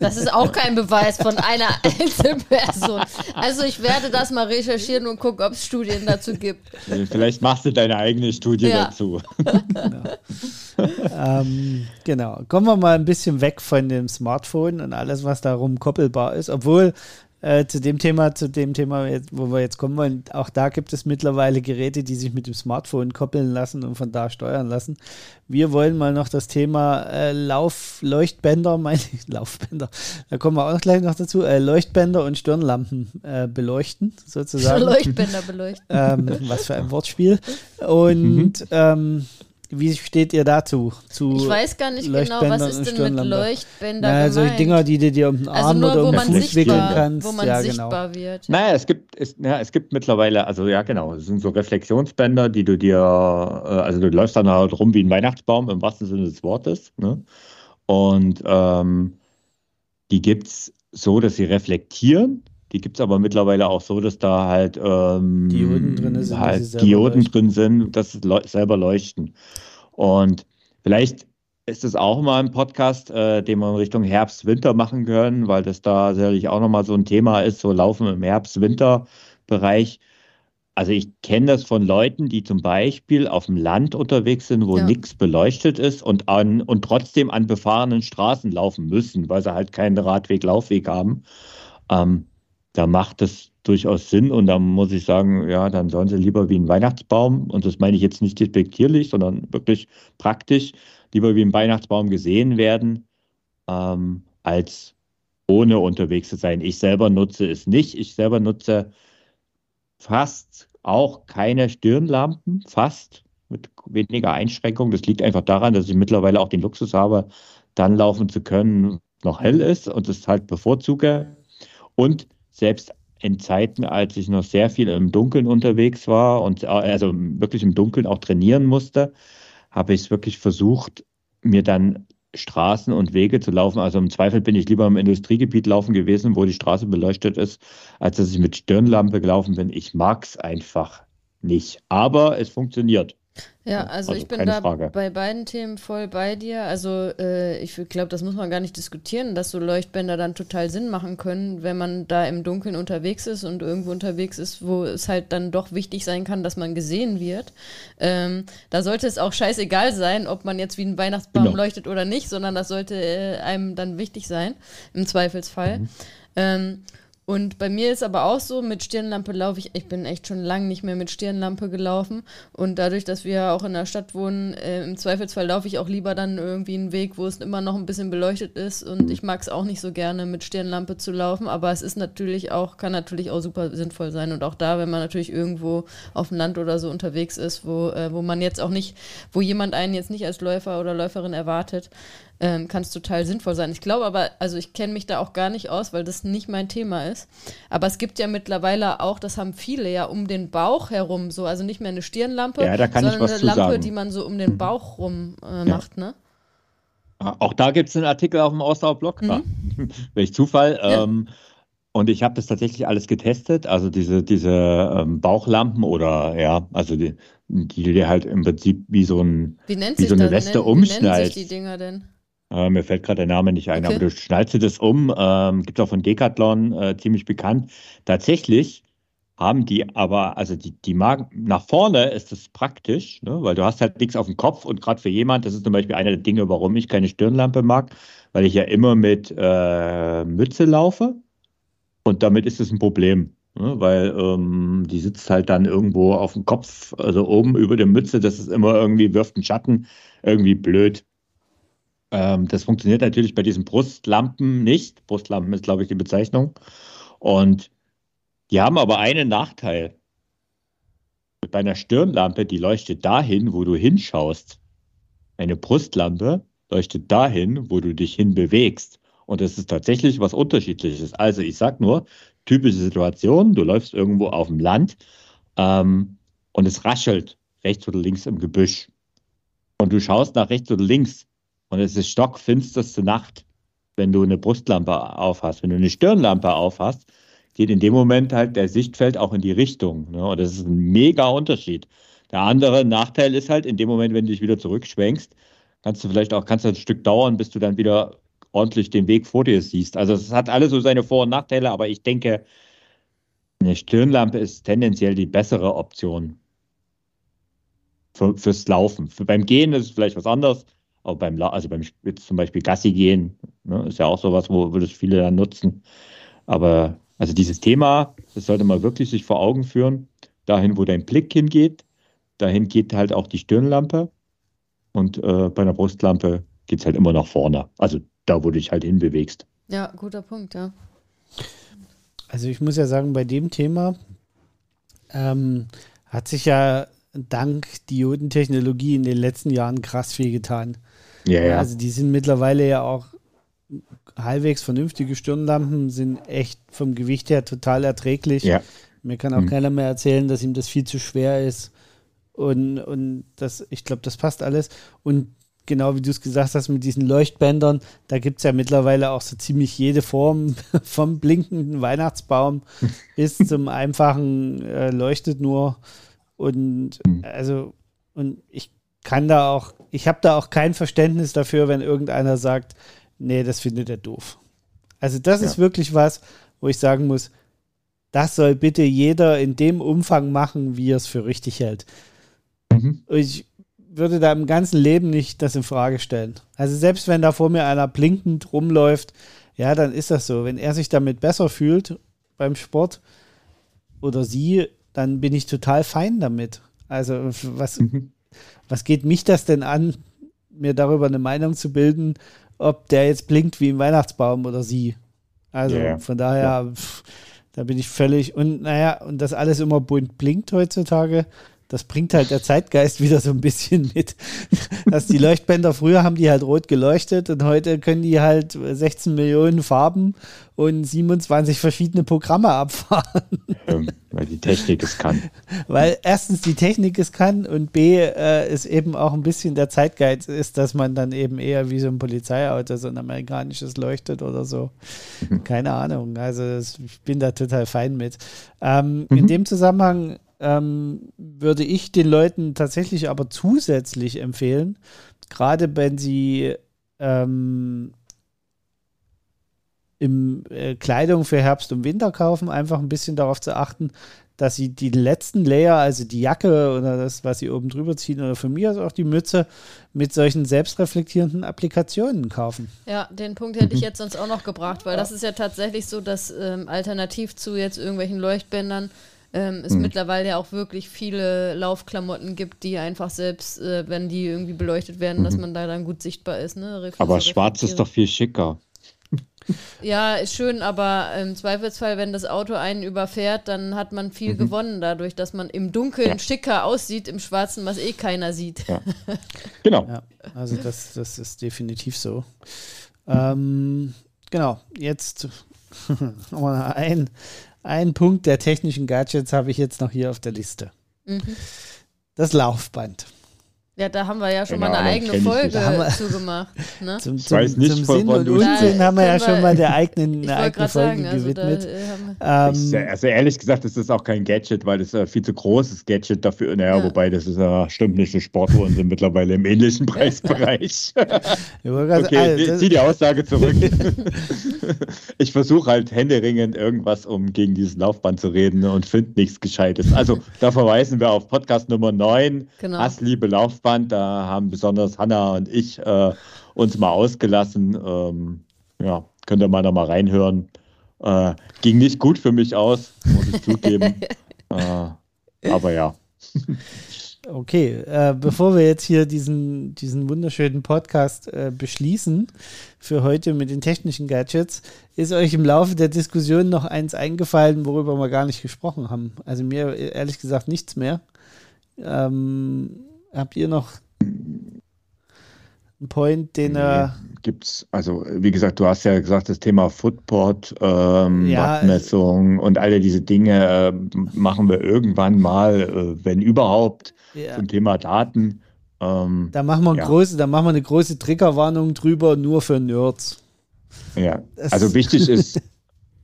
Das ist auch kein Beweis von einer Einzelperson. Also ich werde das mal recherchieren und gucken, ob es Studien dazu gibt. Vielleicht machst du deine eigene Studie ja. dazu. Genau. ähm, genau. Kommen wir mal ein bisschen weg von dem Smartphone und alles, was darum koppelbar ist. Obwohl äh, zu dem Thema, zu dem Thema, wo wir jetzt kommen wollen, auch da gibt es mittlerweile Geräte, die sich mit dem Smartphone koppeln lassen und von da steuern lassen. Wir wollen mal noch das Thema äh, Laufleuchtbänder, meine ich, Laufbänder, da kommen wir auch gleich noch dazu, äh, Leuchtbänder und Stirnlampen äh, beleuchten, sozusagen. Leuchtbänder beleuchten. Ähm, was für ein Wortspiel. Und mhm. ähm, wie steht ihr dazu? Zu ich weiß gar nicht genau, was ist denn mit Leuchtbändern naja, so Dinger, die du dir um den also Arm also nur, oder um den Fuß wickeln kannst. Wo man ja, genau. sichtbar genau. wird. Naja, es gibt, es, ja, es gibt mittlerweile, also ja genau, es sind so Reflexionsbänder, die du dir, äh, also du läufst dann halt rum wie ein Weihnachtsbaum im wahrsten Sinne des Wortes. Ne? Und ähm, die gibt es so, dass sie reflektieren. Die gibt es aber mittlerweile auch so, dass da halt ähm, Dioden drin sind, halt Dioden drin sind, dass sie selber leuchten. Und vielleicht ist es auch mal ein Podcast, äh, den wir in Richtung Herbst, Winter machen können, weil das da sicherlich auch nochmal so ein Thema ist, so Laufen im Herbst-Winter-Bereich. Also ich kenne das von Leuten, die zum Beispiel auf dem Land unterwegs sind, wo ja. nichts beleuchtet ist und, an, und trotzdem an befahrenen Straßen laufen müssen, weil sie halt keinen Radweg, Laufweg haben. Ähm, da macht es durchaus Sinn und da muss ich sagen, ja, dann sollen sie lieber wie ein Weihnachtsbaum, und das meine ich jetzt nicht despektierlich, sondern wirklich praktisch, lieber wie ein Weihnachtsbaum gesehen werden, ähm, als ohne unterwegs zu sein. Ich selber nutze es nicht. Ich selber nutze fast auch keine Stirnlampen, fast mit weniger Einschränkungen. Das liegt einfach daran, dass ich mittlerweile auch den Luxus habe, dann laufen zu können, noch hell ist und das halt bevorzuge. Und selbst in Zeiten, als ich noch sehr viel im Dunkeln unterwegs war und also wirklich im Dunkeln auch trainieren musste, habe ich es wirklich versucht, mir dann Straßen und Wege zu laufen. Also im Zweifel bin ich lieber im Industriegebiet laufen gewesen, wo die Straße beleuchtet ist, als dass ich mit Stirnlampe gelaufen bin. Ich mag es einfach nicht. Aber es funktioniert. Ja, also, also ich bin da Frage. bei beiden Themen voll bei dir. Also äh, ich glaube, das muss man gar nicht diskutieren, dass so Leuchtbänder dann total Sinn machen können, wenn man da im Dunkeln unterwegs ist und irgendwo unterwegs ist, wo es halt dann doch wichtig sein kann, dass man gesehen wird. Ähm, da sollte es auch scheißegal sein, ob man jetzt wie ein Weihnachtsbaum genau. leuchtet oder nicht, sondern das sollte äh, einem dann wichtig sein, im Zweifelsfall. Mhm. Ähm, und bei mir ist aber auch so, mit Stirnlampe laufe ich, ich bin echt schon lange nicht mehr mit Stirnlampe gelaufen. Und dadurch, dass wir auch in der Stadt wohnen, äh, im Zweifelsfall laufe ich auch lieber dann irgendwie einen Weg, wo es immer noch ein bisschen beleuchtet ist. Und ich mag es auch nicht so gerne, mit Stirnlampe zu laufen. Aber es ist natürlich auch, kann natürlich auch super sinnvoll sein. Und auch da, wenn man natürlich irgendwo auf dem Land oder so unterwegs ist, wo, äh, wo man jetzt auch nicht, wo jemand einen jetzt nicht als Läufer oder Läuferin erwartet, ähm, kann es total sinnvoll sein. Ich glaube aber, also ich kenne mich da auch gar nicht aus, weil das nicht mein Thema ist. Aber es gibt ja mittlerweile auch, das haben viele ja um den Bauch herum so, also nicht mehr eine Stirnlampe, ja, sondern eine Lampe, sagen. die man so um den mhm. Bauch rum äh, macht, ne? Auch da gibt es einen Artikel auf dem Ausdauerblog, mhm. welch Zufall. Ja. Ähm, und ich habe das tatsächlich alles getestet, also diese, diese ähm, Bauchlampen oder ja, also die, die dir halt im Prinzip wie so, ein, wie, wie so eine Weste umschnallst. Wie nennen sich die Dinger denn? Äh, mir fällt gerade der Name nicht ein, okay. aber du schnallst das um. Ähm, Gibt es auch von Decathlon äh, ziemlich bekannt. Tatsächlich haben die aber, also die, die mag, nach vorne ist das praktisch, ne? weil du hast halt nichts auf dem Kopf und gerade für jemand, das ist zum Beispiel einer der Dinge, warum ich keine Stirnlampe mag, weil ich ja immer mit äh, Mütze laufe und damit ist es ein Problem. Ne? Weil ähm, die sitzt halt dann irgendwo auf dem Kopf, also oben über der Mütze, das ist immer irgendwie, wirft einen Schatten, irgendwie blöd. Ähm, das funktioniert natürlich bei diesen Brustlampen nicht. Brustlampen ist, glaube ich, die Bezeichnung. Und die haben aber einen Nachteil. Bei einer Stirnlampe, die leuchtet dahin, wo du hinschaust. Eine Brustlampe leuchtet dahin, wo du dich hinbewegst. Und das ist tatsächlich was Unterschiedliches. Also ich sage nur, typische Situation, du läufst irgendwo auf dem Land ähm, und es raschelt rechts oder links im Gebüsch. Und du schaust nach rechts oder links und es ist stockfinsterste Nacht, wenn du eine Brustlampe aufhast. Wenn du eine Stirnlampe aufhast, geht in dem Moment halt der Sichtfeld auch in die Richtung. Ne? Und das ist ein mega Unterschied. Der andere Nachteil ist halt, in dem Moment, wenn du dich wieder zurückschwenkst, kannst du vielleicht auch, kannst du ein Stück dauern, bis du dann wieder ordentlich den Weg vor dir siehst. Also es hat alles so seine Vor- und Nachteile, aber ich denke, eine Stirnlampe ist tendenziell die bessere Option für, fürs Laufen. Für, beim Gehen ist es vielleicht was anderes, auch beim, also beim jetzt zum Beispiel Gassi gehen, ne, ist ja auch sowas, wo, wo das viele dann nutzen. Aber also dieses Thema, das sollte man wirklich sich vor Augen führen. Dahin, wo dein Blick hingeht, dahin geht halt auch die Stirnlampe. Und äh, bei einer Brustlampe geht es halt immer nach vorne. Also da, wo du dich halt hinbewegst. Ja, guter Punkt, ja. Also ich muss ja sagen, bei dem Thema ähm, hat sich ja dank Diodentechnologie in den letzten Jahren krass viel getan. Ja, ja. Also die sind mittlerweile ja auch halbwegs vernünftige Stirnlampen, sind echt vom Gewicht her total erträglich. Ja. Mir kann auch mhm. keiner mehr erzählen, dass ihm das viel zu schwer ist. Und, und das, ich glaube, das passt alles. Und genau wie du es gesagt hast, mit diesen Leuchtbändern, da gibt es ja mittlerweile auch so ziemlich jede Form vom blinkenden Weihnachtsbaum bis zum einfachen äh, Leuchtet nur. Und mhm. also, und ich kann da auch, ich habe da auch kein Verständnis dafür, wenn irgendeiner sagt, nee, das findet er doof. Also das ja. ist wirklich was, wo ich sagen muss, das soll bitte jeder in dem Umfang machen, wie er es für richtig hält. Mhm. Ich würde da im ganzen Leben nicht das in Frage stellen. Also selbst wenn da vor mir einer blinkend rumläuft, ja, dann ist das so. Wenn er sich damit besser fühlt, beim Sport oder sie, dann bin ich total fein damit. Also was, mhm. was geht mich das denn an, mir darüber eine Meinung zu bilden, ob der jetzt blinkt wie ein Weihnachtsbaum oder sie. Also yeah. von daher, ja. pff, da bin ich völlig, und naja, und das alles immer bunt blinkt heutzutage, das bringt halt der Zeitgeist wieder so ein bisschen mit. Dass die Leuchtbänder früher haben die halt rot geleuchtet und heute können die halt 16 Millionen Farben und 27 verschiedene Programme abfahren. Ähm, weil die Technik es kann. Weil erstens die Technik es kann und B äh, ist eben auch ein bisschen der Zeitgeist ist, dass man dann eben eher wie so ein Polizeiauto, so ein amerikanisches leuchtet oder so. Mhm. Keine Ahnung. Also das, ich bin da total fein mit. Ähm, mhm. In dem Zusammenhang ähm, würde ich den Leuten tatsächlich aber zusätzlich empfehlen, gerade wenn sie ähm, im äh, Kleidung für Herbst und Winter kaufen, einfach ein bisschen darauf zu achten, dass sie die letzten Layer, also die Jacke oder das, was sie oben drüber ziehen oder für mich auch die Mütze, mit solchen selbstreflektierenden Applikationen kaufen. Ja, den Punkt hätte ich jetzt sonst auch noch gebracht, weil das ist ja tatsächlich so, dass ähm, alternativ zu jetzt irgendwelchen Leuchtbändern ähm, es hm. mittlerweile ja auch wirklich viele Laufklamotten gibt, die einfach selbst, äh, wenn die irgendwie beleuchtet werden, mhm. dass man da dann gut sichtbar ist. Ne? Aber schwarz ist doch viel schicker. Ja, ist schön, aber im Zweifelsfall, wenn das Auto einen überfährt, dann hat man viel mhm. gewonnen dadurch, dass man im Dunkeln ja. schicker aussieht, im Schwarzen, was eh keiner sieht. Ja. Genau. Ja, also das, das ist definitiv so. Ähm, genau, jetzt nochmal ein, ein Punkt der technischen Gadgets habe ich jetzt noch hier auf der Liste. Mhm. Das Laufband. Ja, da haben wir ja schon genau, mal eine eigene Folge zugemacht. Ne? Zum, zum, zum Sinn und Unsinn haben wir ja schon mal der eigenen, eine eigene Folge sagen, also gewidmet. Da, ähm, also ehrlich gesagt, das ist auch kein Gadget, weil das ist ein viel zu großes Gadget dafür. Naja, ja. wobei das ist ja stimmt nicht, die Sportuhren sind mittlerweile im ähnlichen Preisbereich. okay, also, zieh die Aussage zurück. ich versuche halt händeringend irgendwas, um gegen dieses Laufband zu reden und finde nichts Gescheites. Also da verweisen wir auf Podcast Nummer 9, genau. Hassliebe Laufband. Laufband. Da haben besonders Hanna und ich äh, uns mal ausgelassen. Ähm, ja, könnt ihr mal noch mal reinhören. Äh, ging nicht gut für mich aus, muss ich zugeben. äh, aber ja. Okay, äh, bevor wir jetzt hier diesen, diesen wunderschönen Podcast äh, beschließen für heute mit den technischen Gadgets, ist euch im Laufe der Diskussion noch eins eingefallen, worüber wir gar nicht gesprochen haben. Also mir ehrlich gesagt nichts mehr. Ähm, Habt ihr noch einen Point, den er. Nee, gibt's, also wie gesagt, du hast ja gesagt, das Thema Footport, ähm, ja, Wattmessung und alle diese Dinge äh, machen wir irgendwann mal, äh, wenn überhaupt, ja. zum Thema Daten. Ähm, da machen wir, ja. große, da machen wir eine große Triggerwarnung drüber, nur für Nerds. Ja, das also wichtig ist,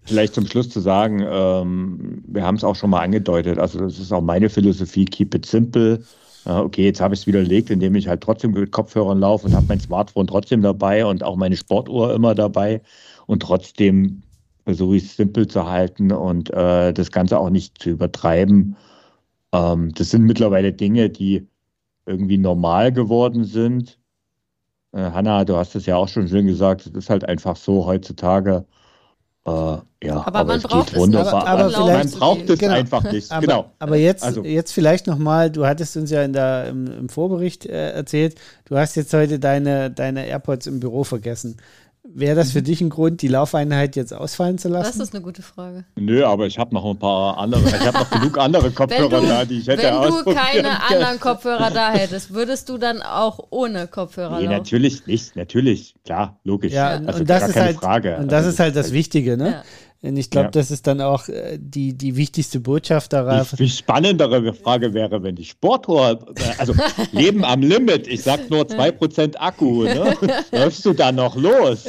vielleicht zum Schluss zu sagen, ähm, wir haben es auch schon mal angedeutet, also das ist auch meine Philosophie, keep it simple okay, jetzt habe ich es widerlegt, indem ich halt trotzdem mit Kopfhörern laufe und habe mein Smartphone trotzdem dabei und auch meine Sportuhr immer dabei und trotzdem versuche ich es simpel zu halten und äh, das Ganze auch nicht zu übertreiben. Ähm, das sind mittlerweile Dinge, die irgendwie normal geworden sind. Äh, Hanna, du hast es ja auch schon schön gesagt, es ist halt einfach so heutzutage. Äh, ja, aber, aber man braucht es wunderbar. Aber, aber man braucht es genau. einfach nicht. Aber, genau. aber jetzt, also. jetzt vielleicht nochmal, du hattest uns ja in der, im, im Vorbericht äh, erzählt, du hast jetzt heute deine, deine AirPods im Büro vergessen. Wäre das für dich ein Grund, die Laufeinheit jetzt ausfallen zu lassen? Das ist eine gute Frage. Nö, aber ich habe noch ein paar andere, ich habe noch genug andere Kopfhörer du, da, die ich hätte Wenn du keine anderen Kopfhörer da hättest, würdest du dann auch ohne Kopfhörer Nee, laufen? natürlich nicht, natürlich, klar, logisch. Ja, also und das ist halt, Frage. Und das also, ist halt das Wichtige, ne? Ja. Und ich glaube, ja. das ist dann auch äh, die, die wichtigste Botschaft darauf. Die, die spannendere Frage wäre, wenn die Sportuhr, äh, also Leben am Limit, ich sag nur 2% Akku, ne? läufst du da noch los?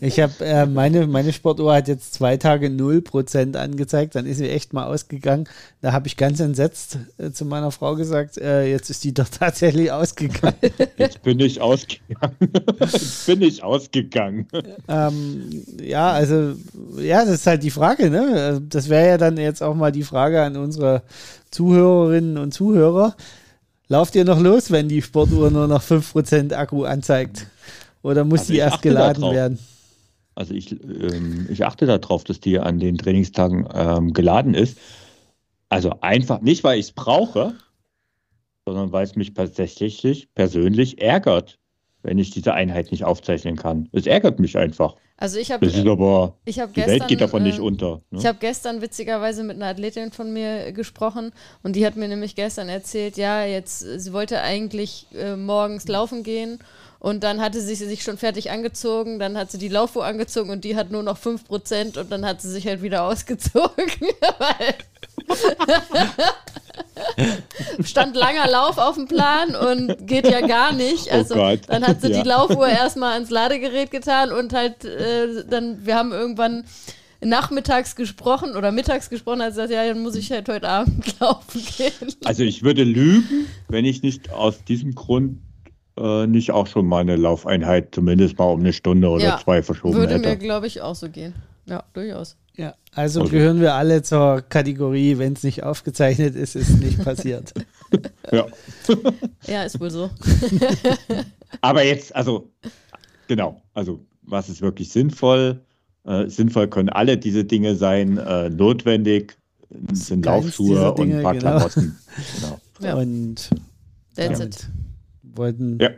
Ich habe, äh, meine, meine Sportuhr hat jetzt zwei Tage 0% angezeigt, dann ist sie echt mal ausgegangen. Da habe ich ganz entsetzt äh, zu meiner Frau gesagt, äh, jetzt ist die doch tatsächlich ausgegangen. Jetzt bin ich ausgegangen. jetzt bin ich ausgegangen. Ähm, ja, also, ja, das ist halt die Frage, ne? Das wäre ja dann jetzt auch mal die Frage an unsere Zuhörerinnen und Zuhörer. Lauft ihr noch los, wenn die Sportuhr nur noch 5% Akku anzeigt? Oder muss also die erst geladen werden? Also ich, ähm, ich achte darauf, dass die an den Trainingstagen ähm, geladen ist. Also einfach nicht, weil ich es brauche, sondern weil es mich tatsächlich persönlich ärgert, wenn ich diese Einheit nicht aufzeichnen kann. Es ärgert mich einfach. Also ich habe, Das ist aber, ich habe die gestern, Welt geht davon äh, nicht unter. Ne? Ich habe gestern witzigerweise mit einer Athletin von mir gesprochen und die hat mir nämlich gestern erzählt, ja, jetzt, sie wollte eigentlich äh, morgens laufen gehen und dann hatte sie sich schon fertig angezogen, dann hat sie die Laufuhr angezogen und die hat nur noch 5% und dann hat sie sich halt wieder ausgezogen. Stand langer Lauf auf dem Plan und geht ja gar nicht. Oh Also Gott. dann hat sie Ja. die Laufuhr erstmal ans Ladegerät getan und halt äh, dann, wir haben irgendwann nachmittags gesprochen oder mittags gesprochen, hat sie gesagt, ja, dann muss ich halt heute Abend laufen gehen. Also ich würde lügen, wenn ich nicht aus diesem Grund äh, nicht auch schon mal eine Laufeinheit zumindest mal um eine Stunde oder Ja, zwei verschoben Würde mir, hätte. glaube ich, auch so gehen. Ja, durchaus. Ja, also Okay. gehören wir alle zur Kategorie, wenn es nicht aufgezeichnet ist, ist nicht passiert. Ja. Ja, ist wohl so. Aber jetzt, also, genau, also was ist wirklich sinnvoll? Äh, sinnvoll können alle diese Dinge sein. Äh, notwendig sind keins Laufschuhe und ein paar genau. Klamotten. Genau. Ja. Und That's damit it. wollten, Ja.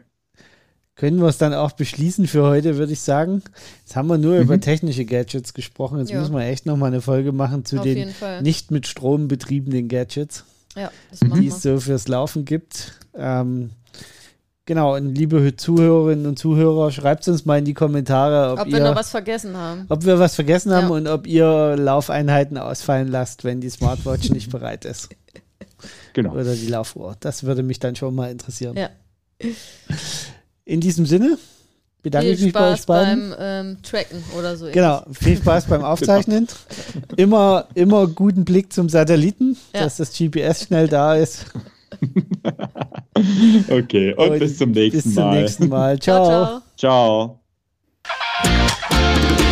Können wir es dann auch beschließen für heute, würde ich sagen. Jetzt haben wir nur Mhm. über technische Gadgets gesprochen. Jetzt Ja. müssen wir echt nochmal eine Folge machen zu Auf den nicht mit Strom betriebenen Gadgets, Ja, machen die es so fürs Laufen gibt. Ähm, genau, und liebe Zuhörerinnen und Zuhörer, schreibt uns mal in die Kommentare, ob, Ob ihr wir noch was vergessen haben. ob wir was vergessen haben Ja. und ob ihr Laufeinheiten ausfallen lasst, wenn die Smartwatch nicht bereit ist. genau. Oder die Laufuhr. Das würde mich dann schon mal interessieren. Ja. In diesem Sinne bedanke ich mich bei euch beiden. Viel Spaß beim ähm, Tracken oder so. Genau, viel Spaß beim genau. Aufzeichnen. Immer, immer guten Blick zum Satelliten, ja. dass das GPS schnell da ist. okay, und, und, bis zum nächsten Mal. Bis zum nächsten Mal. Ciao. ciao. ciao. ciao.